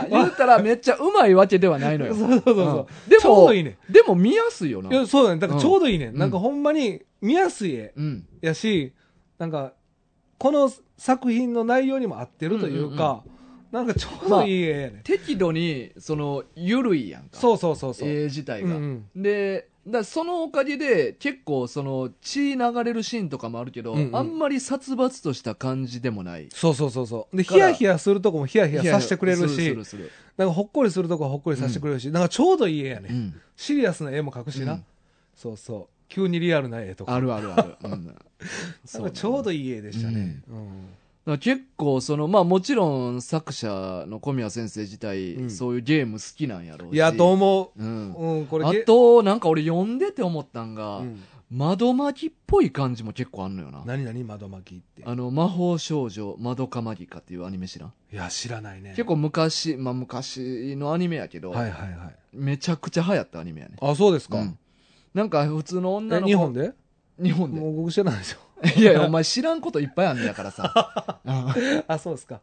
あ 言いそたらめっちゃうまいわけではないのよ。そうそうそうそう。うん。でちょうもどいいね。でも見やすいよな。いや、そうだね。だからちょうどいいね。うん。なんかほんまに見やすい絵うん。やし、なんか、この作品の内容にも合ってるというか、なんかちょうどいい絵やね。適度にその緩いやんかそうそうそうそう。絵自体が、うんうんでだそのおかげで結構その血流れるシーンとかもあるけど、うんうんあんまり殺伐とした感じでもないそうそうそうそう。で、ヒヤヒヤするとこもヒヤヒヤさせてくれるすし、なんかほっこりするとこはほっこりさせてくれるし、なんかちょうどいい絵やね。うんシリアスな絵も描くしな。うんそうそう。急にリアルな絵とか。あるあるある、うん、なんかちょうどいい絵でしたね。結構そのまあもちろん作者の小宮先生自体、うんそういうゲーム好きなんやろうしうんいや、と思う、んう。うん、これあゲとなんか俺読んでて思ったんが、うん窓巻きっぽい感じも結構あんのよな何々窓巻きって。あの魔法少女まどかマギカっていうアニメ知らん？いや、知らないね。結構昔、まあ、昔のアニメやけど、はいはいはい。めちゃくちゃ流行ったアニメやね。あ、そうですか。うんなんか普通の女え、の子日本で？日本で。もう僕知らないですよ。いやいや、お前知らんこといっぱいあんねやからさ。う んあ、そうですか。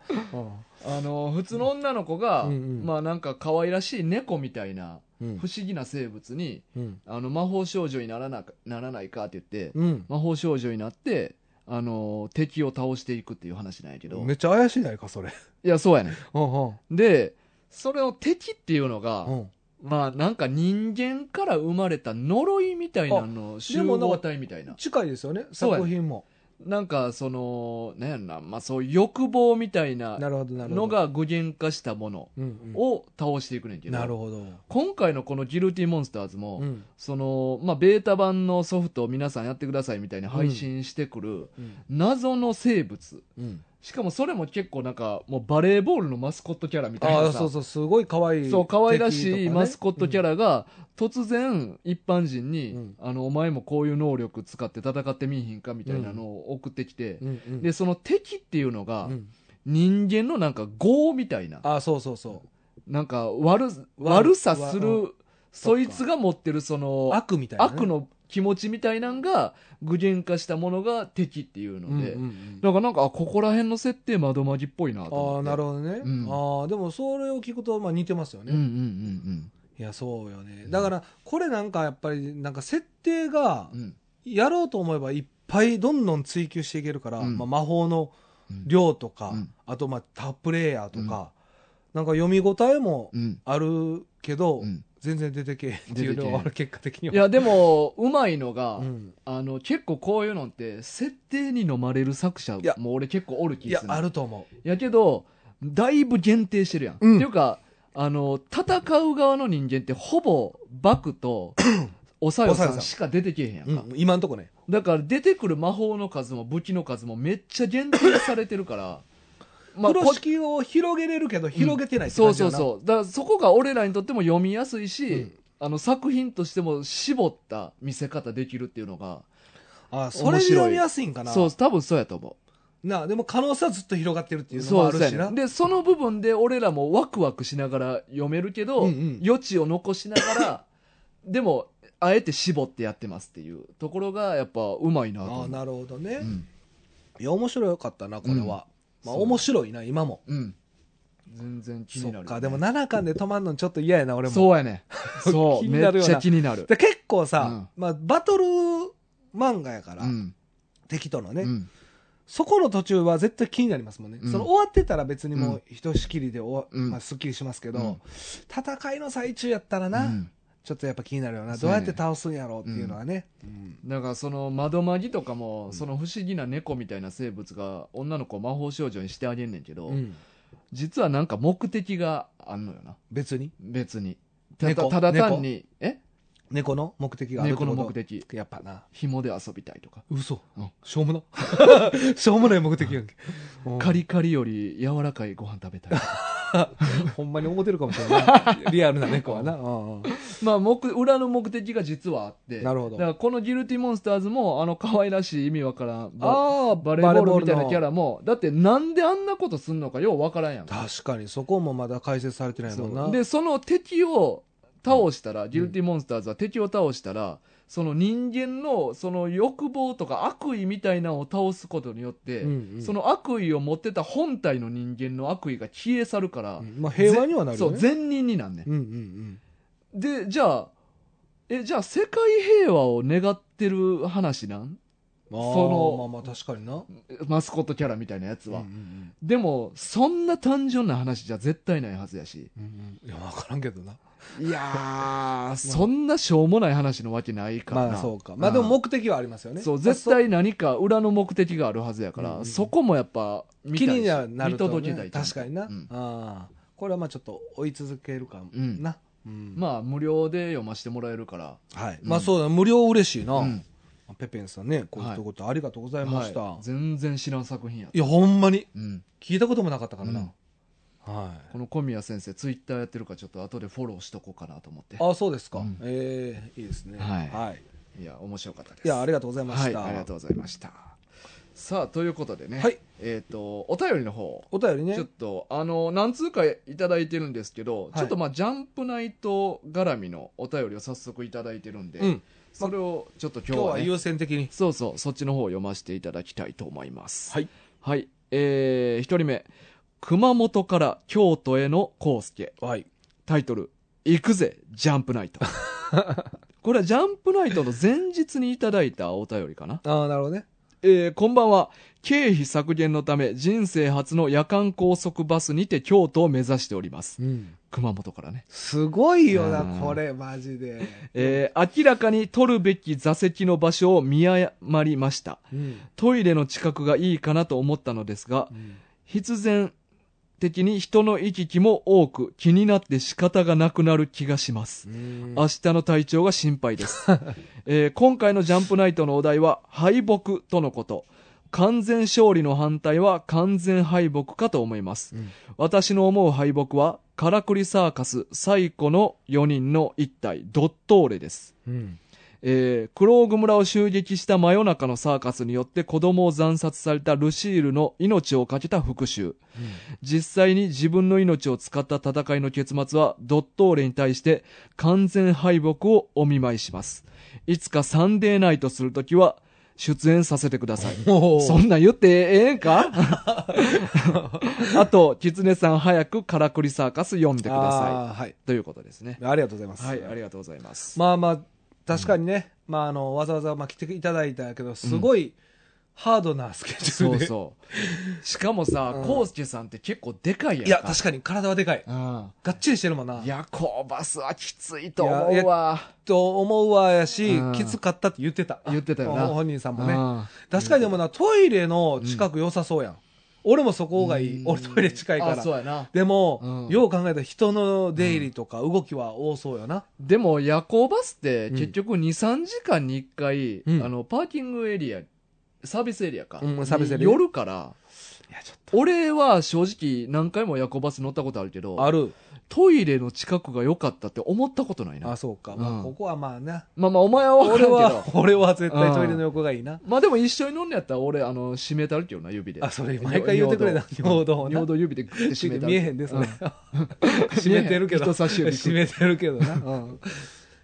あの、普通の女の子が、うんうんまあなんか可愛らしい猫みたいなうん不思議な生物に、うん。あの魔法少女にならなならないかって言って、うん。魔法少女になって、あの、敵を倒していくっていう話なんやけど、めっちゃ怪しいないか、それ。いや、そうやねうん。で、それを敵っていうのが、うん。まあなんか人間から生まれた呪いみたいなの集合体みたいな近いですよね、作品も。なんかそのなんやろな、まあ、そう欲望みたいななるほど、なるほど。のが具現化したものうんうん、を倒していくねんけど、なるほど。今回のこのギルティモンスターズも、うん。そのまあ、ベータ版のソフトを皆さんやってくださいみたいに配信してくるうん。謎の生物うん。しかもそれも結構なんかもうバレーボールのマスコットキャラみたいああ、なさそうそう、すごい可愛い。そう可愛らしいマスコットキャラ。ラが突然一般人に、うんあのお前もこういう能力使って戦ってみいひんかみたいなのを送ってきて、うんうん。でその敵っていうのが、うん、人間のなんか業みたいなああ、そうそうそなんか悪悪悪さすうるそいつが持ってるそのう。悪みたいな、ね。悪の気持ちみたいなんが具現化したものが敵っていうので、うんうんうん。だからなんかあここら辺の設定窓マギっぽいなとああ、思って。なるほどね。うん。ああ、でもそれを聞くと、まあ似てますよね。うんうんうんうん。いやそうよね。だからこれなんかやっぱりなんか設定がうん。やろうと思えばいっぱいどんどん追求していけるから、うん。まあ、魔法のうん量とか、うん。あとまあタップレイヤーとか、なんか読み応えもうん。あるけど、うん全然出てけえっていうのは俺結果的には。いやでもうまいのが、うん。あの結構こういうのって設定に飲まれる作者いや。も俺結構おる気いやがするあると思やけどだいぶ限定してるやん、うん。っていうかあの戦う側の人間ってほぼバクと おさよさんしか出てけえへんやんう、か、うん、今んとこね。だから出てくる魔法の数も武器の数もめっちゃ限定されてるからまあ風呂こ敷を広げれるけど広げてないってそう感じやな、そうそうだからそこが俺らにとっても読みやすいし、うん。あの作品としても絞った見せ方できるっていうのがあそれで読みやすいんかな。そう多分そうやと思う。なあでも可能性はずっと広がってるっていうのもそうあるしなでその部分で俺らもワクワクしながら読めるけど、うんうん。余地を残しながら でもあえて絞ってやってますっていうところがやっぱうまいなとああなるほどね、うん。いや面白かったなこれは、うんまあ面白いな今も。うん。全然気になっかでも7巻で止まんのちょっと嫌やな俺も。そうやね。そう。気になるよな。めっちゃ気になる。で結構さ、うん。まあ、バトル漫画やから、うん。敵とのね、うん。そこの途中は絶対気になりますもんね、うん。その終わってたら別にもうひとしきりで終わ、うん。まあ、すっきりしますけど、うん。戦いの最中やったらな、うんちょっとやっぱ気になるよな。どうやって倒すんやろうっていうのはね、うん。だからその窓マギとかも、んその不思議な猫みたいな生物が女の子を魔法少女にしてあげんねんけど、うん。実はなんか目的があんのよな。別に？別に。た猫だただ単にえ？猫の目的がある猫の目的。やっぱな。紐で遊びたいとか、嘘、うん。しょうもな。しょうもない目的やんけ、うん。カリカリより柔らかいご飯食べたい。ほんまに思ってるかもしれない。リアルな猫はな、うんうん まあ目裏の目的が実はあって。なるほど。だからこのギルティモンスターズもあの可愛らしい意味わからんバああバレーボールみたいなキャララもだってなんであんなことすんのかようわからんやん。か確かにそこもまだ解説されてないもんな。でその敵を倒したら、ギルティモンスターズは敵を倒したらその人間のその欲望とか悪意みたいなのを倒すことによって、うんうん。その悪意を持ってた本体の人間の悪意が消え去るから、うん。まあ平和にはなるよね。そう善人になんねうんうんんでじゃあえじゃあ世界平和を願ってる話なん？うんそのまあまあ確かにな。マスコットキャラみたいなやつは、うんうんでもそんな単純な話じゃ絶対ないはずやし。うんうん。いや分からんけどな。いやー、そんなしょうもない話のわけないからな。まあそうか。まあでも目的はありますよね。そう、絶対何か裏の目的があるはずやから、うんうんそこもやっぱ気にはなる見と、ね、届けたい確かにな、うん。ああこれはまあちょっと追い続けるかもうん。な、うん。まあ、無料で読ませてもらえるから。はい、うん。まあそうだ無料嬉しいな、うん。ペペンさんねこういうことありがとうございました、はい。全然知らん作品や。いやほんまに。うん。聞いたこともなかったからな、うん。はこの小宮先生、ツイッターやってるから、ちょっと後でフォローしとこうかなと思って。いあそうですか、うん。ええいいですね。はい。い。や、面白かったです。いやありがとうございまはい、した、ありがとうございました。さあ、ということでね、はいえっ、と、お便りの方、お便りねちょっと、あの、何通かいただいてるんですけど、はいちょっとまあ、ジャンプナイト絡みのお便りを早速いただいてるんで、うんそれをちょっと今日は、ね、は優先的にそうそう、そっちの方を読ませていただきたいと思います。はい。はい。えー、一人目。熊本から京都への康介。はいタイトル、行くぜ、ジャンプナイト。これはジャンプナイトの前日にいただいたお便りかな。ああなるほどねえーこんばんは。経費削減のため人生初の夜間高速バスにて京都を目指しております。うん熊本からね。すごいよなうんこれマジで、えー明らかに取るべき座席の場所を見誤りました。うんトイレの近くがいいかなと思ったのですが、必然的に人の行き来も多く気になって仕方がなくなる気がします。うん。明日の体調が心配です、えー今回のジャンプナイトのお題は敗北とのこと。完全勝利の反対は完全敗北かと思います、うん。私の思う敗北はカラクリサーカス最古の4人の一体ドットーレです。うんえークローグ村を襲撃した真夜中のサーカスによって子供を惨殺されたルシールの命を懸けた復讐。実際に自分の命を使った戦いの結末はドットーレに対して完全敗北をお見舞いします。いつかサンデーナイトするときは出演させてください。そんなん言ってええんか？あと、キツネさん早くカラクリサーカス読んでくださあーはい。い。ということですね。ありがとうございます。はい、ありがとうございます。まあまあ、確かにね、まああの、わざわざまあ来ていただいたけど、すごいハードなスケジュールで。そうそう。しかもさうん、コウスケさんって結構でかいやんか。いや、確かに体はでかい。うん。がっちりしてるもんな。夜行バスはきついと思うわ。と思うわやし、うんきつかったって言ってた。言ってたよな本人さんもね。うん確かにでもな、トイレの近く良さそうやん。俺もそこがいい。うん俺トイレ近いかあ、そうら。やな。でも、うんよう考えたら人の出入りとか動きは多そうやな。でも夜行バスってうん結局2、3時間に1回、うんあの、パーキングエリア、サービスエリアか。うんサービスエリアに寄るから、俺は正直何回も夜行バス乗ったことあるけど、ある。トイレの近くが良かったって思ったことないな。あ、そうか。まあ、うんここはまあな。まあまあ、お前は分か俺るけど。は、俺は絶対トイレの横がいいな。まあでも一緒に飲んでやったら俺、あの、締めたるけどな、指で。あ、それ毎回言ってくれた。尿道をな尿道指でグッて締めたる。見えへんですね。うん 閉めてるけど。人差し指閉 めてるけどな。うん。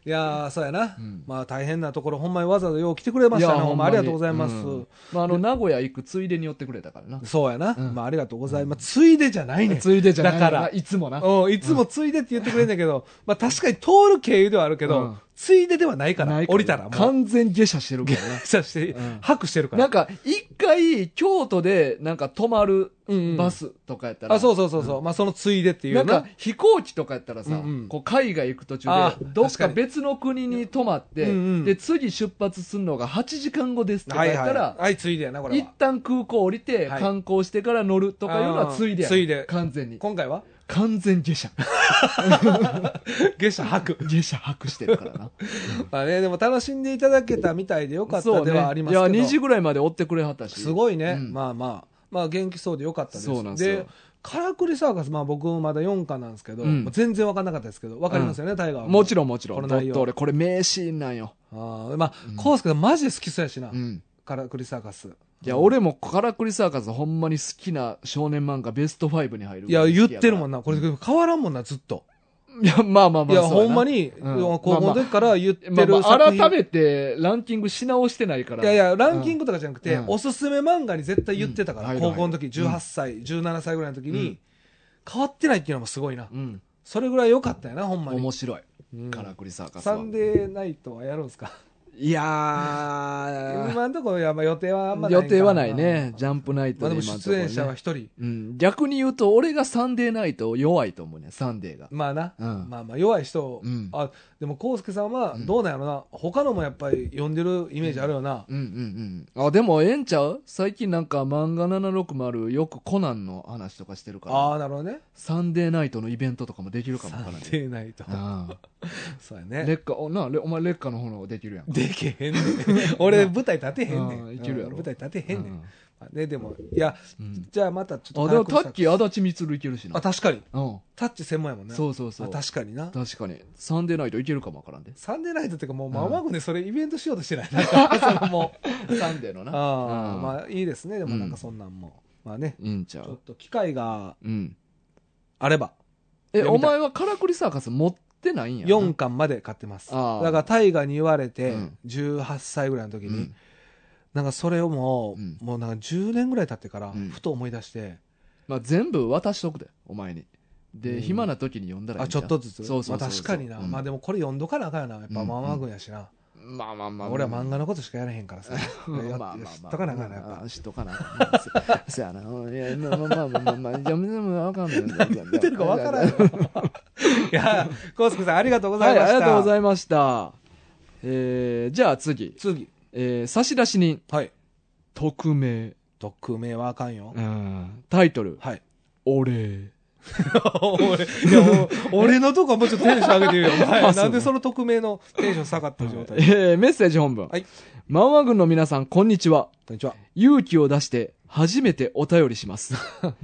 いやー、そうやな。うんまあ大変なところ、ほんまにわざわざよう来てくれましたね。ほんまありがとうございます。んまあ、あの、名古屋行くついでに寄ってくれたからな。そうやな。うんまあありがとうございます。ついでじゃないねん。ついでじゃないだからいつもな。うん、いつもついでって言ってくれんだけど、まあ確かに通る経由ではあるけど、うんついでではないから、降りたらもう。完全下車してるからな。さしてうん、拍してるから。なんか、一回、京都で、なんか泊まるバスとかやったら、あ、そうそうそうそう。まあそのついでっていうな。なんか、飛行機とかやったらさ、うんうんこう海外行く途中あで、どっ確か別の国に泊まって、で、次出発するのが8時間後ですとかやったら、はいついでやな、これ一は。旦空港降りて、はい観光してから乗るとかいうのはついでやねついで完全に。今回は？完全下車。下車吐く。下車白してるからな。まあね、でも楽しんでいただけたみたいでよかったではありますけど。いや、2時ぐらいまで追ってくれはったし。すごいね。うんまあまあ。まあ元気そうでよかったです。そうなんですよカラクリサーカス、まあ僕まだ4巻なんですけど、うん全然わかんなかったですけど、わかりますよね、タイガーは。もちろんもちろん。この内容俺、これ名シーンなんよ。ああまあ、コウスケさんマジで好きそうやしな、うん。カラクリサーカス。いや、俺もカラクリサーカスほんまに好きな少年漫画ベスト5に入る。いや、言ってるもんな。な。これ変わらんもんな、ずっと。いや、まあまあまあ。いや、そうなほんま。に、うん高校の時から言ってるまあまあ、作品。改めてランキングし直してないから。いやいや、ランキングとかじゃなくて、うんおすすめ漫画に絶対言ってたから、うん高校の時、はい18歳、17歳ぐらいの時に、うん変わってないっていうのもすごいな。うん。それぐらい良かったよな、ほんまに。面白い。うんカラクリサーカスは。サンデーナイトはやるんすか？いやー。今のところ、いやまあ予定はあんまない予定はないね。ジャンプナイトまあでもで今のところね出演者は一人。うん。逆に言うと、俺がサンデーナイト弱いと思うね、サンデーが。まあな、うんまあまあ弱い人を、うんあでも康介さんはどうなんやろな、他のもやっぱり読んでるイメージあるよな、うんうんうん。あ、でもええんちゃう？最近なんか漫画760よくコナンの話とかしてるから。ああなるほどねサンデーナイトのイベントとかもできるかもわからない。サンデーナイトあ そうやあね劣化、おな、レお前劣化の炎できるやん。でけへんねん 俺舞台立てへんねうんんいけるやろうん舞台立てへんねん、ねでもいやうんじゃあまたちょっとあ、でもタッキー足立みつるいけるしな。あ確かにうん。タッチ専門やもんねそうそうそう。あ確かにな確かに。サンデーナイトいけるかもわからんで。サンデーナイトっていうかもううんままぐねそれイベントしようとしてないなそのもうサンデーのな。あまあいいですねでもなんかそんなんも、まあねいいんちゃちょっう。と機会がうん。あればえ、お前はカラクリサーカス持ってないんやな。4巻まで買ってます。だあーから大河に言われてうん、18歳ぐらいの時に、うん。なんかそれをもう、うんもうなんか10年ぐらい経ってからうん、ふと思い出して、まあ全部渡しとくで、お前に。で、うん暇な時に読んだらいいあ、んちょっとずつ？そうそうそうそうまあ確かにな。うんまあでもこれ読んどかなあかんよな。やっぱうんママ軍やしな。まあまあまあ。俺は漫画のことしかやらへんからさ。まあまあまあ。知っとかなあかんな、やっぱ。あ知っとかなあかん。そやな。うんいや、まあまあまあまあまあ、じゃあ、でもわかんない。何言ってるかわからんよ。いや、コウスケさんありがとうござはいい、ました。ありがとうございいました。えー、じゃあ次。次。えー、差出人、はい。匿名。匿名はあかんよう。ん。タイトル、はい。俺。俺、いや、もう俺のとこはもうちょっとテンション上げてるよ。お前なんでその匿名のテンション下がった状態？えー、メッセージ本文。はい。マンワ軍の皆さん、こんにちは。こんにちは。勇気を出して初めてお便りします。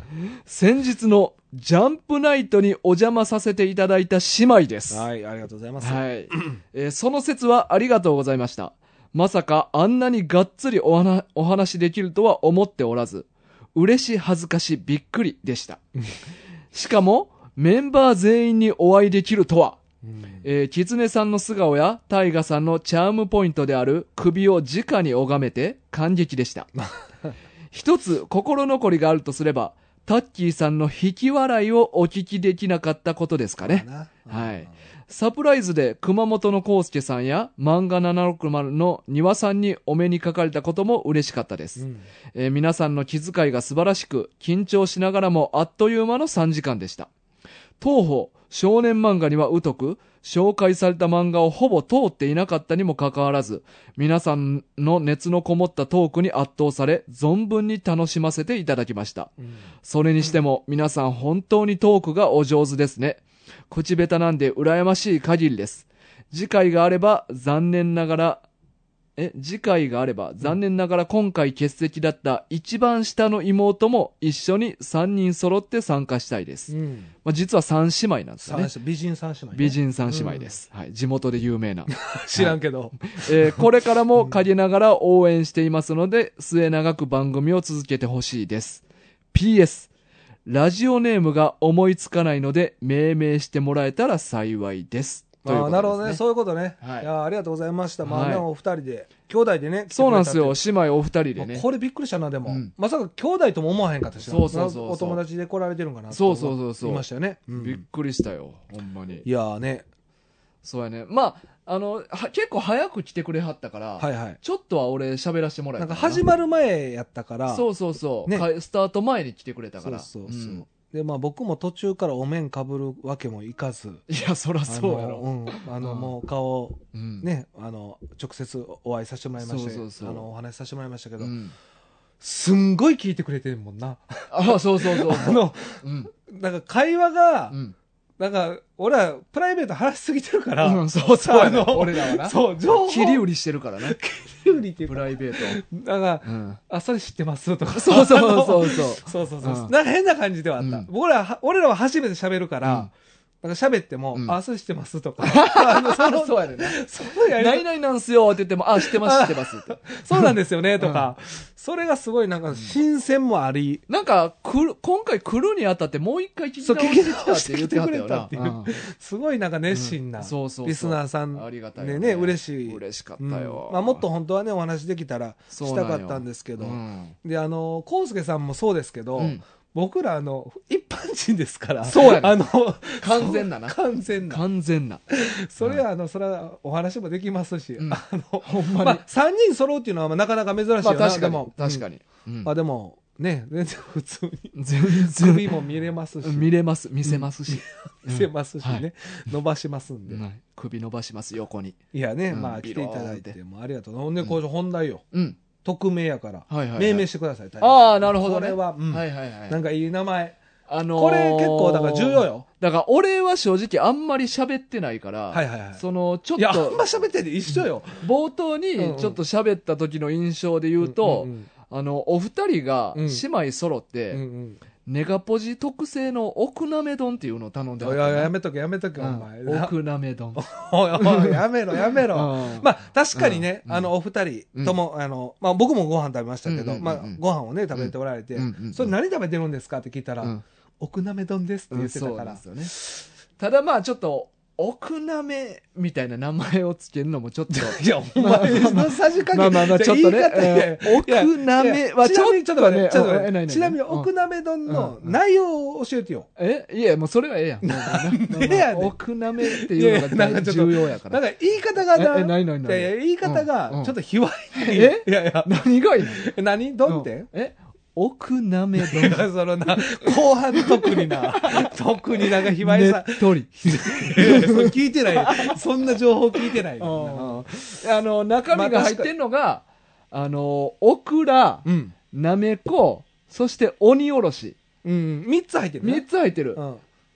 先日のジャンプナイトにお邪魔させていただいた姉妹です。ははい、ありがとうございます。い、えーその説はありがとうございました。まさかあんなにがっつりお話お話できるとは思っておらず、嬉し恥ずかしびっくりでした。しかも、メンバー全員にお会いできるとは、うんえー、キツネさんの素顔やタイガさんのチャームポイントである首を直に拝めて感激でした。一つ心残りがあるとすれば、タッキーさんの引き笑いをお聞きできなかったことですかね。なはい。サプライズで熊本の康介さんや漫画760の庭さんにお目にかかれたことも嬉しかったです。うんえー皆さんの気遣いが素晴らしく、緊張しながらもあっという間の3時間でした。当方、少年漫画には疎く、紹介された漫画をほぼ通っていなかったにもかかわらず、皆さんの熱のこもったトークに圧倒され、存分に楽しませていただきました。うんそれにしても、皆さん本当にトークがお上手ですね。口下手なんで羨ましい限りです。次回があれば、残念ながら、え、次回があれば、残念ながら今回欠席だった一番下の妹も一緒に3人揃って参加したいです。うんまあ、実は3姉妹なんですよね。三美人三姉妹ね。美人3姉妹です。はい。地元で有名な。知らんけど。えーこれからも陰ながら応援していますので、末永く番組を続けてほしいです。PS、ラジオネームが思いつかないので、命名してもらえたら幸いです。というあことですあなるほどね。そういうことね。はいいやありがとうございました。まあね、はいお二人で、兄弟でね。そうなんですよ。姉妹お二人。でね。これびっくりしたな、でもうん。まさか兄弟とも思わへんかったしなそうそうそうそうお友達で来られてるんかなそうそうそうそう言いましたよね。うんびっくりしたよ。ほんまにい。やーね。そうやね。まあ、あの、は結構早く来てくれはったから、はいはい。ちょっとは俺喋らせてもらえたなんか始まる前やったから。そうそうそう、ねかスタート前に来てくれたから。そうそうそう。んで、まあ僕も途中からお面かぶるわけもいかず。いや、そらそうやろ。あのうん。あの、うんもう顔、うん。ね、あの、直接お会いさせてもらいまして、そうそうそうあの、お話しさせてもらいましたけど、うん。すんごい聞いてくれてるもんな。あ、そうそうそうあそう。の、うん。なんか会話がう、ん。なんか、俺らプライベート話しすぎてるから、うん、そうそうやねあの俺らはな。そう、情報。切り売りしてるからね。切り売りっていうか、プライベーなんか、ト。うん。あ、それ知ってますとか。そうそうそうそう。そうそうそう。うんなんか変な感じではあった。うん僕らは、俺らは初めて喋るから、うんなんか喋っても、うんあ、それ知ってますとか。あの、その、そうやねんな。そのやり何々なんすよって言っても、あ、知ってます、知ってます。そうなんですよね、とか。それがすごいなんか新鮮もあり、なんか、来る、今回来るにあたってもう一回聞き直してきたって言ってはったよな。聞き直してきてくれたってすごいなんか熱心な、うんそうそうリスナーさんありがたいよでね、嬉しい。嬉しかったうんよ。まあ、もっと本当はね、お話できたらしたかったんですけど。うんで、あの、コウスケさんもそうですけど、うん僕ら、あの、一般人ですから。そうやねあの、完全なな完全な。完全な。それは、あの、それはお話もできますし、うんあの、ほんまに。まあ、3人揃うっていうのはまあなかなか珍しいよな、まあ確かに。確かに。うんまあでも、ね、全然普通に。全然首も見れますし。見れます、見せますし。見せますしね、はい伸ばしますんで。うん首伸ばします、横に。いやね、うんまあ来ていただいて、ビローもうありがとう。ほんで、こう本題よ。うん。匿名やから。はいはいはい命名してください、ああ、なるほどね。これは、うんはいはいはい。なんかいい名前。あのーこれ結構、だから重要。よ。だから俺は正直あんまり喋ってないから、はいはいはい。その、ちょっいや、あんとま、喋ってて一緒よ。冒頭にちょっと喋った時の印象で言うと、んんあの、お二人がうん姉妹揃っうん、て、うんうんネガポジ特製の奥なめ丼っていうのを頼んではったな。いややめとけやめとけ、おうん。前。奥なめ丼。おいおいやめろやめろ。うん。まあ確かにね、うんあのお二人とも、あのまあ僕もご飯食べましたけど、うんうんうんうん。まあご飯をね食べておられて、うんうんうんそれ何食べてるんですか？って聞いたら、うん。奥なめ丼ですって言ってたそうから、なんですよね。ただまあちょっと、奥なめみたいな名前をつけるのもちょっと。いやお前のさじ加減まあまあまあちょっとね。奥なめはちょっと待って、ちょっとねちなみにうん。奥なめ丼のうん内容を教えてよ、えいや、もうそれはええやん。でや奥なめっていうのが重要やから。なんか言い方がな。ええ何々何いやいや言い方がうん。ちょっと卑猥に、え？いやいや。何がいいの？何？丼って、え？奥なめいや丼。そのな後半特にな 特になんか卑猥さねっとり。聞いてないよ。そんな情報聞いてないよ。あの、中身が入ってんのが、あの、オクラ、うん。なめこ、そして鬼おろし。うん。三つ入ってるね。3つ入ってるう。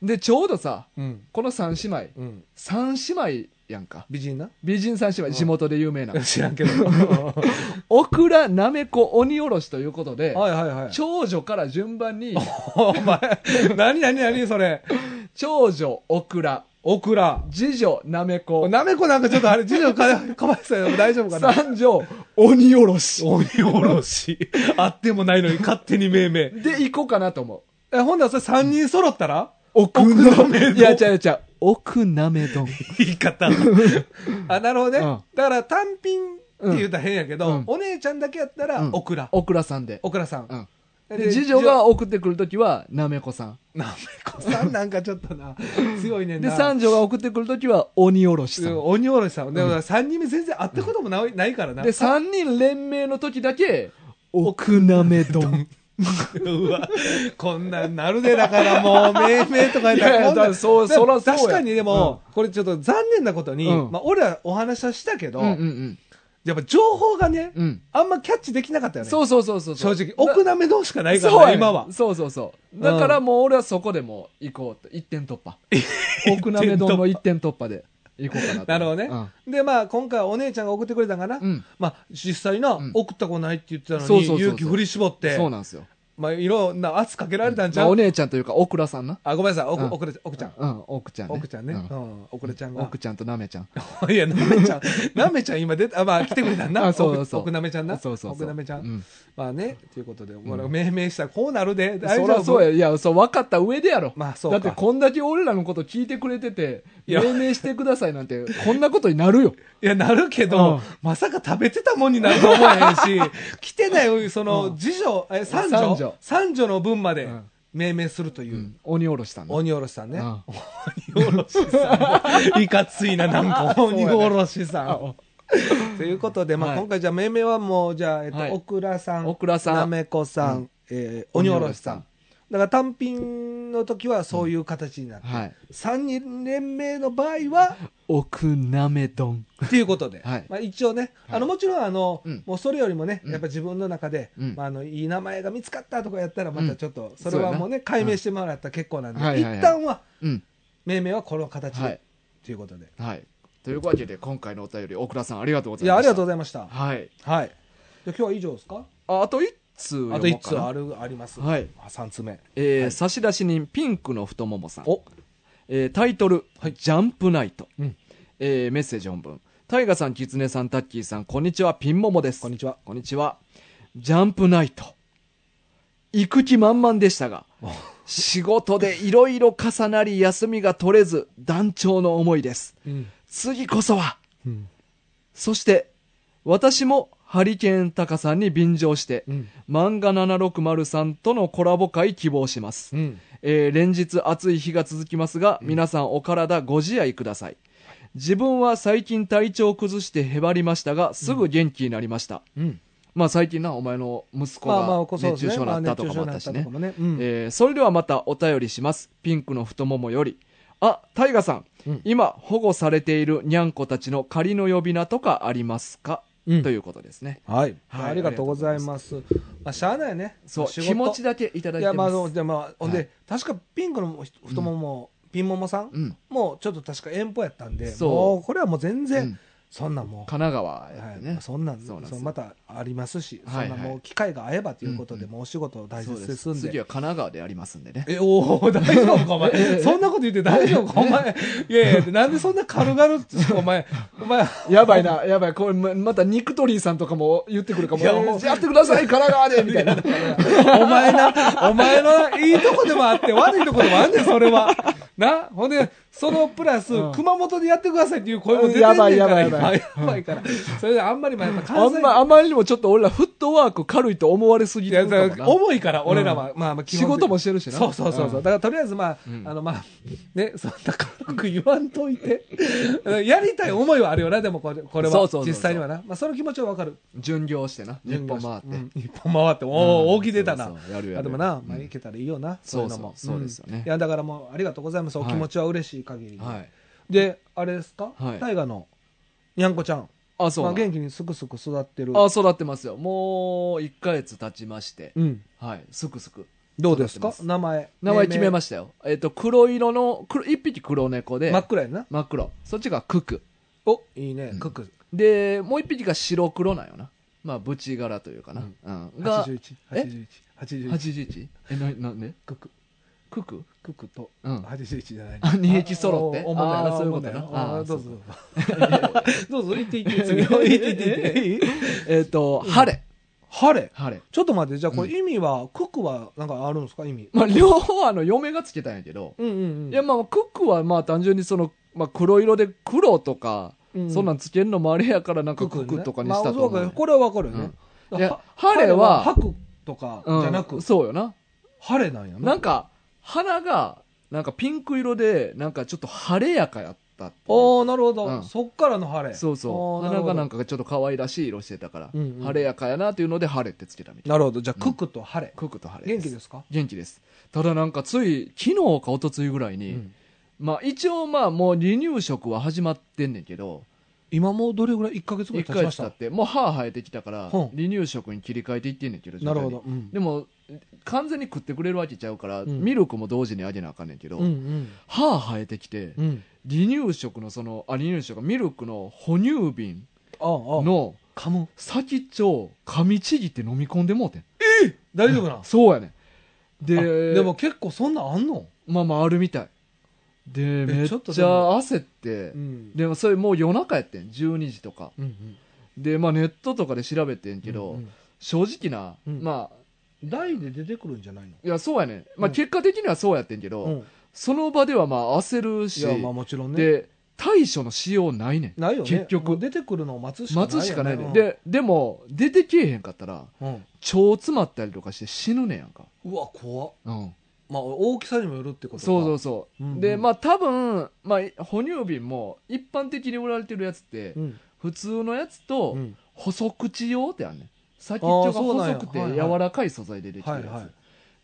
ん。で、ちょうどさ、うん。この3姉妹。うん。3姉妹やんか。美人な？美人3姉妹、地元で有名な。知らんけど。オクラ、なめこ、鬼おろしということで、はいはいはい。長女から順番に、お前、何何何それ？長女、オクラ、オクラ。次女、なめこ、なめこなんかちょっとあれ、次女かかわいそうよ。大丈夫かな？三女、鬼おろし。鬼おろし。あってもないのに勝手に命名。で、行こうかなと思う。え、ほんならそれ三人揃ったら？奥なめ丼いや、違う違う。奥なめ丼。言い方。あ、なるほどね。うんだから単品って言うたら変やけど、うんお姉ちゃんだけやったらうん、オクラ。オクラさんで。オクラさん。うん。でで、次女が送ってくるときは、なめこさん。なめこさんなんかちょっとな、強いねんで、な。三女が送ってくるときは、鬼おろしさん。鬼おろしさん。でも3人目全然会ったこともない,、ないからな。で、三人連名の時だけ、奥なめ丼。うわ、こんなんなるで、だからもう、命名とか言ったいやいやそうそらそうや確かにでも、これちょっと残念なことに、うんまあ俺はお話はしたけど、うんうんうん。やっぱ情報がね、うん。あんまキャッチできなかったよね。そうそうそうそう。正直。奥なめ丼しかないからね今は。そうそうそう。だからもう俺はそこでもう行こうと。一点突破。奥なめ丼の一点突破で行こうかなと。なるほどね。で、まあ、今回はお姉ちゃんが送ってくれたんかな。まあ、実際な、ん送ったことないって言ってたのに、そうそうそうそう勇気振り絞って、そうなんですよ。まあ、いろんな圧かけられたんちゃう、まあお姉ちゃんというか、オクラさんな。あ、ごめんなさい、おく、うんおくれ、おくちゃん。うん、奥ちゃんね。奥ちゃんね。ううんん、おくれちゃんが。奥ちゃんとなめちゃん。いや、なめちゃん、なめちゃん今出た、あ、まあ来てくれたんな。あそうそうそうおくなめちゃんな。そうそうそう。おくなめちゃん。うん。まあね、ということで、俺が命名したらこうなるで、大そ丈夫？そうや。いや、そう、分かった上でやろ。まあそうか。だってこんだけ俺らのこと聞いてくれてて、命名してくださいなんて、こんなことになるよ。いや、なるけど、うんまさか食べてたもんになると思えへんし、来てない、その、うん次女、え、三女？三女三女の分までうん命名するというう、ん。鬼おろしさんね。鬼おろしさんね。うん鬼おろしさん。いかついな、なんか、そうやね鬼おろしさん。あということで、まあ、はい今回じゃあ命名はもう、じゃあ、えっと、はいオクラさん、オクラさんなめこさんえー鬼おろしさん。だから単品の時はそういう形になって、はい。三人連名の場合は、奥なめ丼。っていうことで、はいまあ、一応ね、はいあのもちろんあの、うんもうそれよりもね、うんやっぱ自分の中で、うんまあ、あのいい名前が見つかったとかやったら、またちょっと、それはもうね、解明してもらったら結構なんで、はいはいはい一旦はうん。命名はこの形で、はい。ということで。はい。というわけで、今回のお便り、奥田さんありがとうございや、ありいました。がとうございました。はい。はい。じゃあ今日は以上ですか？ああと1通あと一つある、あります。はい。あ三つ目。えーはい差出人、ピンクの太ももさん。おえータイトル、はいジャンプナイト。うんえーメッセージ本文。タイガさん、キツネさん、タッキーさん、こんにちは、ピンモモです。こんにちは。こんにちは。ジャンプナイト。行く気満々でしたが、仕事でいろいろ重なり休みが取れず、団長の思いです。うん。次こそは。うん。そして、私もハリケーンタカさんに便乗して、うん。漫画760さんとのコラボ会希望します。うん。えー連日暑い日が続きますが、皆さんお体ご自愛ください。自分は最近体調を崩してへばりましたが、すぐ元気になりました。うん。まあ最近な、お前の息子まあまあ、が。熱中症になったとかもあったしねま熱中症になったとか。もね。うん。えーそれではまたお便りします。ピンクの太ももより。あ、タイガさん、うん今保護されているにゃんこたちの仮の呼び名とかありますか、うんということですね。はい。はいありがとうございます。まあ、しゃあないね。そう、気持ちだけいただいいや、まあ、てます。あのでまあ、ほんで、はい確かピンクの太もも、ピンモモさん？うん。もうちょっと確か遠方やったんで、そうもうこれはもう全然、うんそんなんもう、神奈川はやってね。い、そんなんそまたありますし、はいはいそんなもう機会が合えばということで、うんもうお仕事大そう切ですんで。次は神奈川でやりますんでね。え、おお大丈夫か、お前。そんなこと言って大丈夫か、お前。いやいや、なんでそんな軽々って、お前、お前、やばいな、やばい。これま、またニクトリーさんとかも言ってくるかも。やってください、神奈川でみたいな。お前な、お前のいいとこでもあって、悪いとこでもあんねん、それは。な、ほんで、そのプラス、うん。熊本でやってくださいっていう声も出てんねんやばいから、やばい。やばい今やばいから。それであんまり、まあ、やっぱあ関西んま、あまりにもちょっと俺らフットワーク軽いと思われすぎいやてるかもな。だから重いから、俺らは、まあまあ、基仕本的事もしてるしな。そう。そう。そう。そう。んだからとりあえずまあ、う。んあのまあ、ね、そんな軽く言わんといて。やりたい思いはあるよな、でもこれこれは。そう。そう。そう。そう。実際にはな。まあその気持ちはわかる。巡業してな。日本回って。う。ん一本回って、おお、う。ん大きい出たな。そう。そう。やるやるあでもな、う。んまあいけたらいいよな。そう。いう。のも。そう。そう。ですよねんいや、だからもう、ありがとうございます。お気持ちは嬉しい限りで。はい。で、あれですか？はい大河の、にゃんこちゃん。あ、そうまあ元気にすくすく育ってる。あ、育ってますよ。もう、1ヶ月経ちまして。うん。はい。すくすく。どうですか？育ってます名前。名前決めしましたよ。えっと、黒色の、黒一匹黒猫で、真っ暗やな。真っ黒。そっちがクク。お、いいねうん。クック。で、もう一匹が白黒なんよな。まあ、ブチ柄というかな。うん。が、81。え？81。81。81? え、な、なんで？クック。クク？クックと、うん81じゃない。あ二匹揃って？おおもんないなそういうことなおもんないあーあーどうぞどうぞ。どうぞ、行って行って、次。行って行ってえっと、晴れ。晴れ。晴れ。ちょっと待って、じゃあこうんれ意味は、クックはなんかあるんですか？意味。まあ、両方あの、嫁がつけたんやけど、うんうんうん。いや、まあ、クックはまあ、単純にその、まあ、黒色で黒とか、うんそんなんつけるのもあれやから、なんかクックとかにしたとそうかこれはわかるよね。いやは晴れは晴れ吐くとかじゃなく、うんそうよな。晴れなんやな。なんか、花が、なんかピンク色で、なんかちょっと晴れやかやったっていうおーなるほど、うんそっからの晴れ。そうそう。おー花がなんか。かちょっと可愛らしい色してたから、うんうん晴れやかやなっていうので、晴れってつけたみたい。なるほど。じゃあ、クックと晴れ。クックと晴れ元気ですか？元気です。ただなんかつい、昨日か一昨日ぐらいに、うんまあ一応まあもう離乳食は始まってんねんけど、今もうどれぐらい ?1 ヶ月ぐらい経ちました？経って、もう歯生えてきたから、離乳食に切り替えていってんねんけど、なるほど。うんでも、完全に食ってくれるわけちゃうから、うんミルクも同時にあげなあかんねんけど、うんうん歯生えてきて、うん。離乳食のその、あ、離乳食、ミルクの哺乳瓶ああ、ああ。の噛む。先っちょを噛みちぎって飲み込んでもうてん。大丈夫な。そうやねん。あで、でも結構そんなんあんの？まあまああるみたい。で、めっちゃ焦って、ん。でもそれもう夜中やってん。12時とか。で、まあネットとかで調べてんけど、正直な、うんまあ、台で出てくるんじゃないの？いや、そうやねん。まあうん結果的にはそうやってんけど、うん。その場ではまあ焦るし、いや、まあもちろんね。で、対処のしようないねん。ないよね。結局出てくるのを待つしかないよね。待つしかないねん。うん、で、でも、出てけえへんかったら、うん。腸詰まったりとかして死ぬねんやんか。うわ、怖っ。うん。まあ、大きさにもよるってことか。そうそうそう。うんうんで、まあ多分、まあ、哺乳瓶も一般的に売られてるやつって、うん。普通のやつとうん。細口用ってあんねん。先っちょが細くて柔らかい素材でできてるやつ。はいはい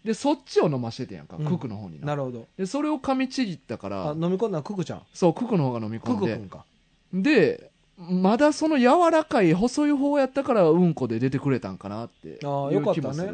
で、そっちを飲ましててんやんか、うんククの方にな。なるほど。で、それを噛みちぎったかあら、、飲み込んだのククちゃん。そう、ククの方が飲み込んでクク。か。で、まだその柔らかい細い方やったからうんこで出てくれたんかなっていああ、よかうったね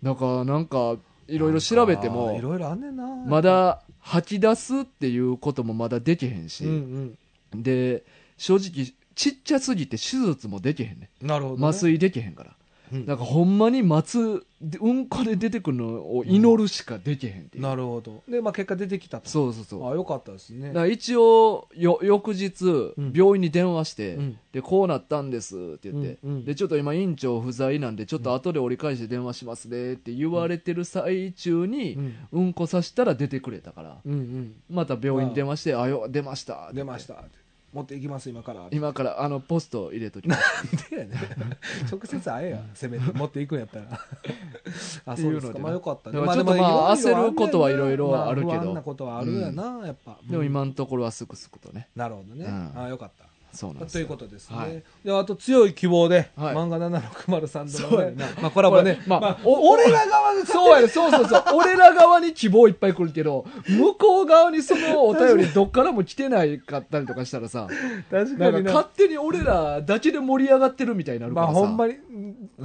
だからなんか、いろいろ調べてあーいも、ろいろあんねんな。まだ吐き出すっていうこともまだできへんし、うんで、正直、ちっちゃすぎて手術もできへんねうん。なるほどね。麻酔できへんから。うんだからほんまに待つ、でうんこで出てくるのを祈るしかできへんっていう。なるほど。で、まあ結果出てきたと。そうそうそう。ああ、よかったですねだか。ら一応よ翌日、ん病院に電話して、うんでこうなったんですって言って、うんうんでちょっと今院長不在なんでちょっと後で折り返して電話しますねって言われてる最中に、うん。うんこさしたら出てくれたからうんうん。また病院に電話して「あよ出ました」って言って出ました。持っていきます、今から。今からあのポスト入れときますでやね 直接会えや、せめて持っていくんやったら。あ、そうですか。まあよかったね。だからちょっとまあ焦ることはいろいろあるけどま不安なことはあるやな、やっぱ。でも今うんのところはすくすくとねなるほどね。うんあよかった。そうなんですというよことですはい。ね。で、あと強い希望で、はい。漫画760さんのね、まあコラボねこれ、まあまあ、お俺ら側がそうやね、そうそうそう。俺ら側に希望いっぱい来るけど、向こう側にそのお便りどっからも来てないかったりとかしたらさ、確かに勝。手に俺らだけで盛り上がってるみたいになるかまらさ。あほんまに、い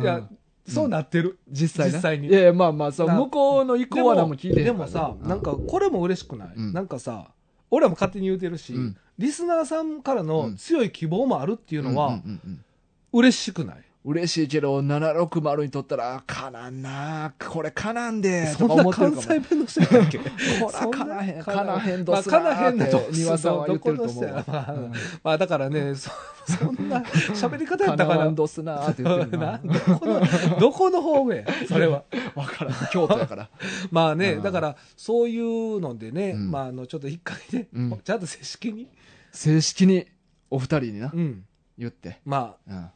やうん、そうなってる。実際な。実際に。いやいや、まあまあ、そう、な。向こうの意向は何も聞いてでもさ、うなんかこれも嬉しくない、うん。なんかさ、俺らも勝手に言うてるし、うんリスナーさんからうのん。強い希望もあるっていうのは嬉しくない、嬉しいけど、760にとったら、かなんな、これかなんで、そんなとか思ってる関かも西弁の人やっけ？こらかなへん、かなへんどまあ、すなかなへんだとって、庭さんは言ってると思うまあうんまあだからね、そ そんな喋り方やったかな？かな。どすなーって言ってるなな。どこの、どこの方面？や それは。わからん。京都やから。まあね、うんだから、そういうのでね、うんまあ、あの、ちょっと一回ね、うんちゃんと正式に、正式にお二人にな、うん。言って。まあ、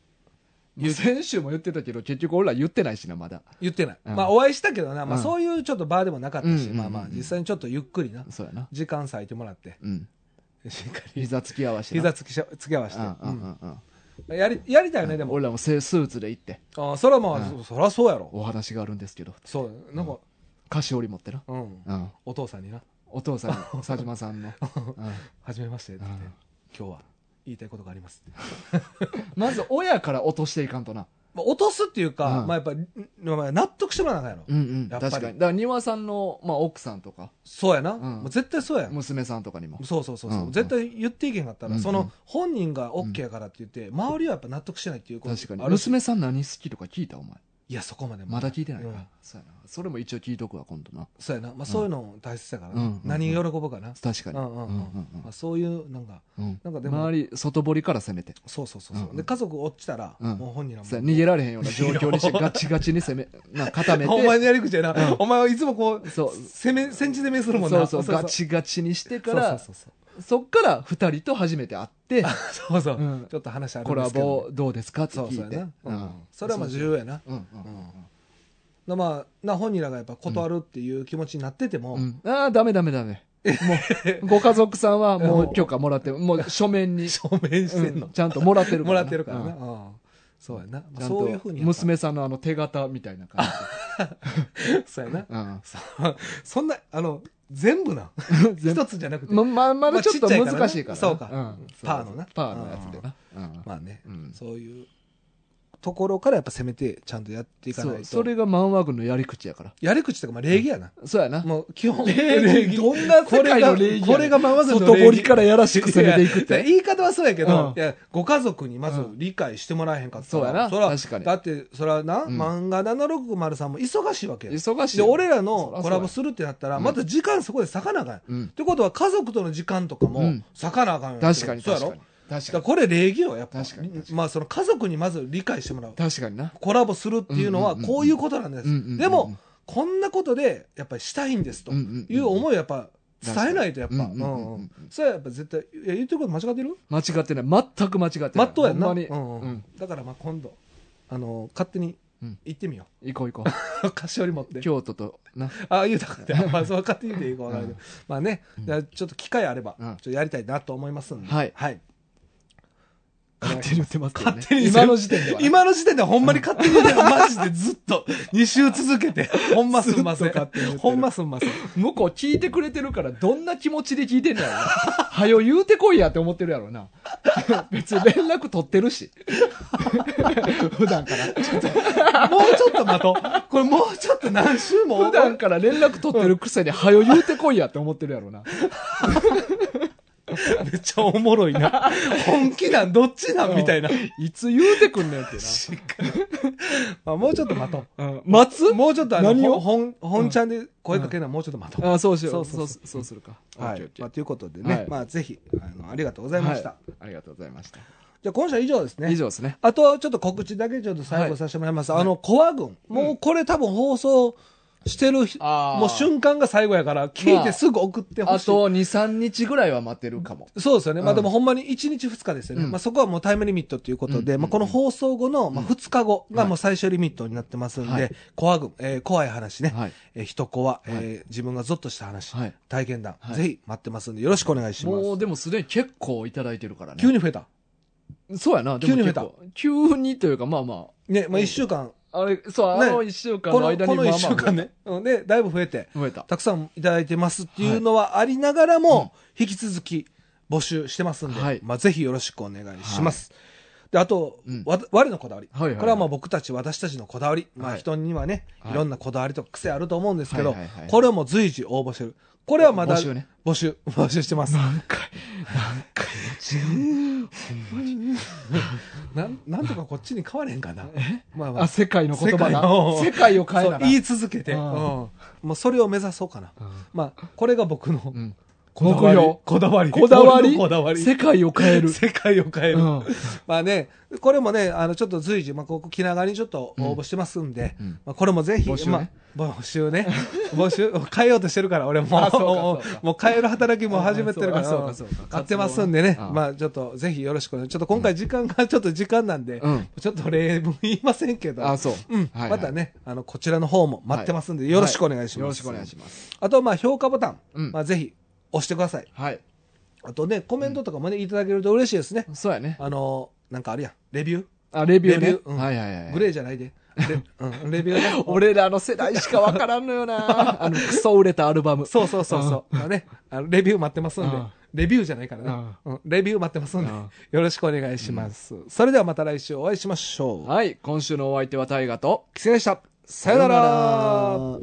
先週も言ってたけど、結局俺ら言ってないしな、まだ。言ってない。うんまあ、お会いしたけどな、まあ、うんそういうちょっと場でもなかったし、うんまあまあ、実際にちょっとゆっくりな、そうやな。時間割いてもらって、うん。しっかり、膝つき合わせてな。膝つきつけ合わせて、うんうんうんうん。うんやり、やりたいよね、でも。俺らもせスーツで行って、ああ、それはまあ、うんそそりゃそうやろ。お話があるんですけど、そうやなんか、菓子折り持ってな。うん。うん。お父さんにな、お父さんに、佐島さんの。うんはじめましてって言ってうん、今日は言いたいことがあります。まず親から落としていかんとな。まあ、落とすっていうか、うんまあやっぱ、納得してもらわなあかんやろ。うんうん。やっぱり確かに。だから庭さんの、まあ、奥さんとか、そうやな。んもう絶対そうや。娘さんとかにも。そうそうそうそう、うん絶対言っていけんかったら、うんその本人が OK やからって言って、周りはやっぱ納得してないっていうこと確かに。娘さん何好きとか聞いたお前。いや、そこまでまだ聞いてないか、うん。そうやな。それも一応聞いとくわ今度な。そうやな。まあ、そういうの大切だからな、うん。何喜ぶかな。確かに、そういう、なんか、うん。なんかでも。周り外堀から攻めて。そうそうそうで、家族落ちたら、うん。もう本人らも。逃げられへんような 状況にしてガチガチに攻めな固めて。お前のやり口やな、うん。お前はいつもこう、そう。攻め、戦地攻めするもんな。そうそう。ガチガチにしてからそうそうそっから二人と初めて会って そうそう。そう、うん。ちょっと話あるコラんですけどボどうですかってそう聞いうてそやな、ううん。んそれはまあ重要やな。うんうんなまあな本人らがやっぱ断るっていう気持ちになってても、うん。うんああダメダメダメ。もうご家族さんはもう許可もらってもう書面に。証明してんの、うん。ちゃんともらってるかもらな。らってるからな、うん。うんそうやな、ちゃんそういうふうに娘さんのあの手形みたいな感 そうやな。うん。そうそんなあの全部な。一つじゃなくて。まままだちょっと難しいからなそうか。ん。パーのな。パーのやつでな。うん。まあね、うん。そういうところからやっぱ攻めてちゃんとやっていかないと。それが漫画軍のやり口やから。やり口とかまあ礼儀やな、そうやな。もう基本礼儀 どんな世界の礼儀これがまあまず外堀からやらしく攻めていくって。言い方はそうやけど、うん。いやご家族にまず理解してもらえへんかった。ら、そうやな。そら確かに。だってそれはな、うん。漫画760さんも忙しいわけや忙しいよ。で俺らのコラボするってなったらうん。また時間そこで割かなあかん、うん。ってことは家族との時間とかもうん。割かなあかんよ確かに。そうやろ？確かに。これ礼儀よやっぱ。確かにまあその家族にまず理解してもらう。確かにな。コラボするっていうのはこういうことなんです、うんうんうんでもこんなことでやっぱりしたいんですと。いう思いをやっぱ伝えないとやっぱ、うんそれはやっぱ絶対いや言ってること間違ってる？間違ってない。全く間違ってない。まっとうやんな、うんだからまあ今度あの勝手にうん。行ってみよ行こう行こう。う 菓子折り持って。京都とな。ああ言うたかって。まあそう勝手に言うていいか分からないけど、まあね、ちょっと機会あれば、うん。ちょっとやりたいなと思いますんで。はい。はい、勝手に言ってますね。勝手に今の時点では。今の時点ではほんまに勝手に言うてるマジでずっと2週続けて。ほんますんません。ほんますんません。向こう聞いてくれてるからどんな気持ちで聞いてんのやろな。はよ言うてこいやって思ってるやろな。別に連絡取ってるし。普段から。もうちょっと待と。うこれもうちょっと何週も。普段から連絡取ってるくせにはよ言うてこいやって思ってるやろな めっちゃおもろいな。本気なん？どっちなん？みたいな、いつ言うてくんねんって まあ、もうちょっと待とう。な、うん、待つ？もうちょっとあの、何を？ほん、本ちゃんで声かけるのはもうちょっと待とう。あそうしよう。そそううそう。そうするか。はい。まあ、ということでね、はい。まあ、ぜひ、あの、ありがとうございました。はい。ありがとうございました。じゃあ、今週は以上ですね。以上ですね。あと、ちょっと告知だけちょっと最後させてもらいます。はい。あの、コア軍。もうこれ多分放送してる日、あー。もう瞬間が最後やから、聞いてすぐ送ってほしい。あと23日ぐらいは待ってるかも。そうですよね。まあうんでもほんまに1日2日ですよね。うん。まあそこはもうタイムリミットということで、うんまあこの放送後のまあ2日後がもう最終リミットになってますんで、はい。コア軍、えー怖い話ね、はい。えー人コア、はい。えー自分がゾッとした話、はい。体験談、はい。ぜひ待ってますんでよろしくお願いします。もうでもすでに結構いただいてるからね。急に増えた？そうやな。でも急に増えた？結構急にというかまあまね、まあ1週間、ああれそう、ねあの1週間この、の間にこの1まあまあ週間ね。うんで、だいぶ増えて、増えた。たくさんいただいてますっていうのはありながらも、引き続き募集してますんで、はい。まあぜひよろしくお願いします。で、あと、うん。わ我のこだわり。はいはいはい。これはまあ僕たち、私たちのこだわり。まあはい人にはね、はい。いろんなこだわりとか癖あると思うんですけどはいはいはい、これをもう随時応募してる。これはまだ、募集ね。募集、募集してます。何回何回。なん、なんとかこっちに変われへんかな。まあまあ。世界の言葉世界がの。世界を変えな言い続けて、ううん。んもうそれを目指そうかな。まあ、これが僕のうん目標。こだわり。こだわり。こだわり。世界を変える。世界を変える。うん。まあね、これもね、あの、ちょっと随時、まあ、ここ気長にちょっと応募してますんで、うん。まあ、これもぜひ、募集ね。まあ、募集ね。募集、変えようとしてるから、俺も。もそう変える働きも始めてるから、あそうかそうか買ってますんでね。まあ、ちょっと、ぜひよろしく。ちょっと今回時間がちょっと時間なんで、うん。ちょっと例文言いませんけど、あそう。うん、はいはい。またね、あの、こちらの方も待ってますんで、よろしくお願いします。よろしくお願いします。あと、まあ、評価ボタン、うん。まあ、ぜひ、押してください。はいあとね、コメントとかもね、いただけると嬉しいですね。そうやねあの、なんかあるやん。レビュー？あレビューねレビュー？うんはいはいはいグレーじゃないで。レ,、うん、レビューね。俺らの世代しかわからんのよな あのクソ売れたアルバムそうそうそうそう。まあね、あのレビュー待ってますんでうん。レビューじゃないからね。うん、レビュー待ってますんでうん。よろしくお願いします。それではまた来週お会いしましょう。はい今週のお相手は大ガとキセでした。さよなら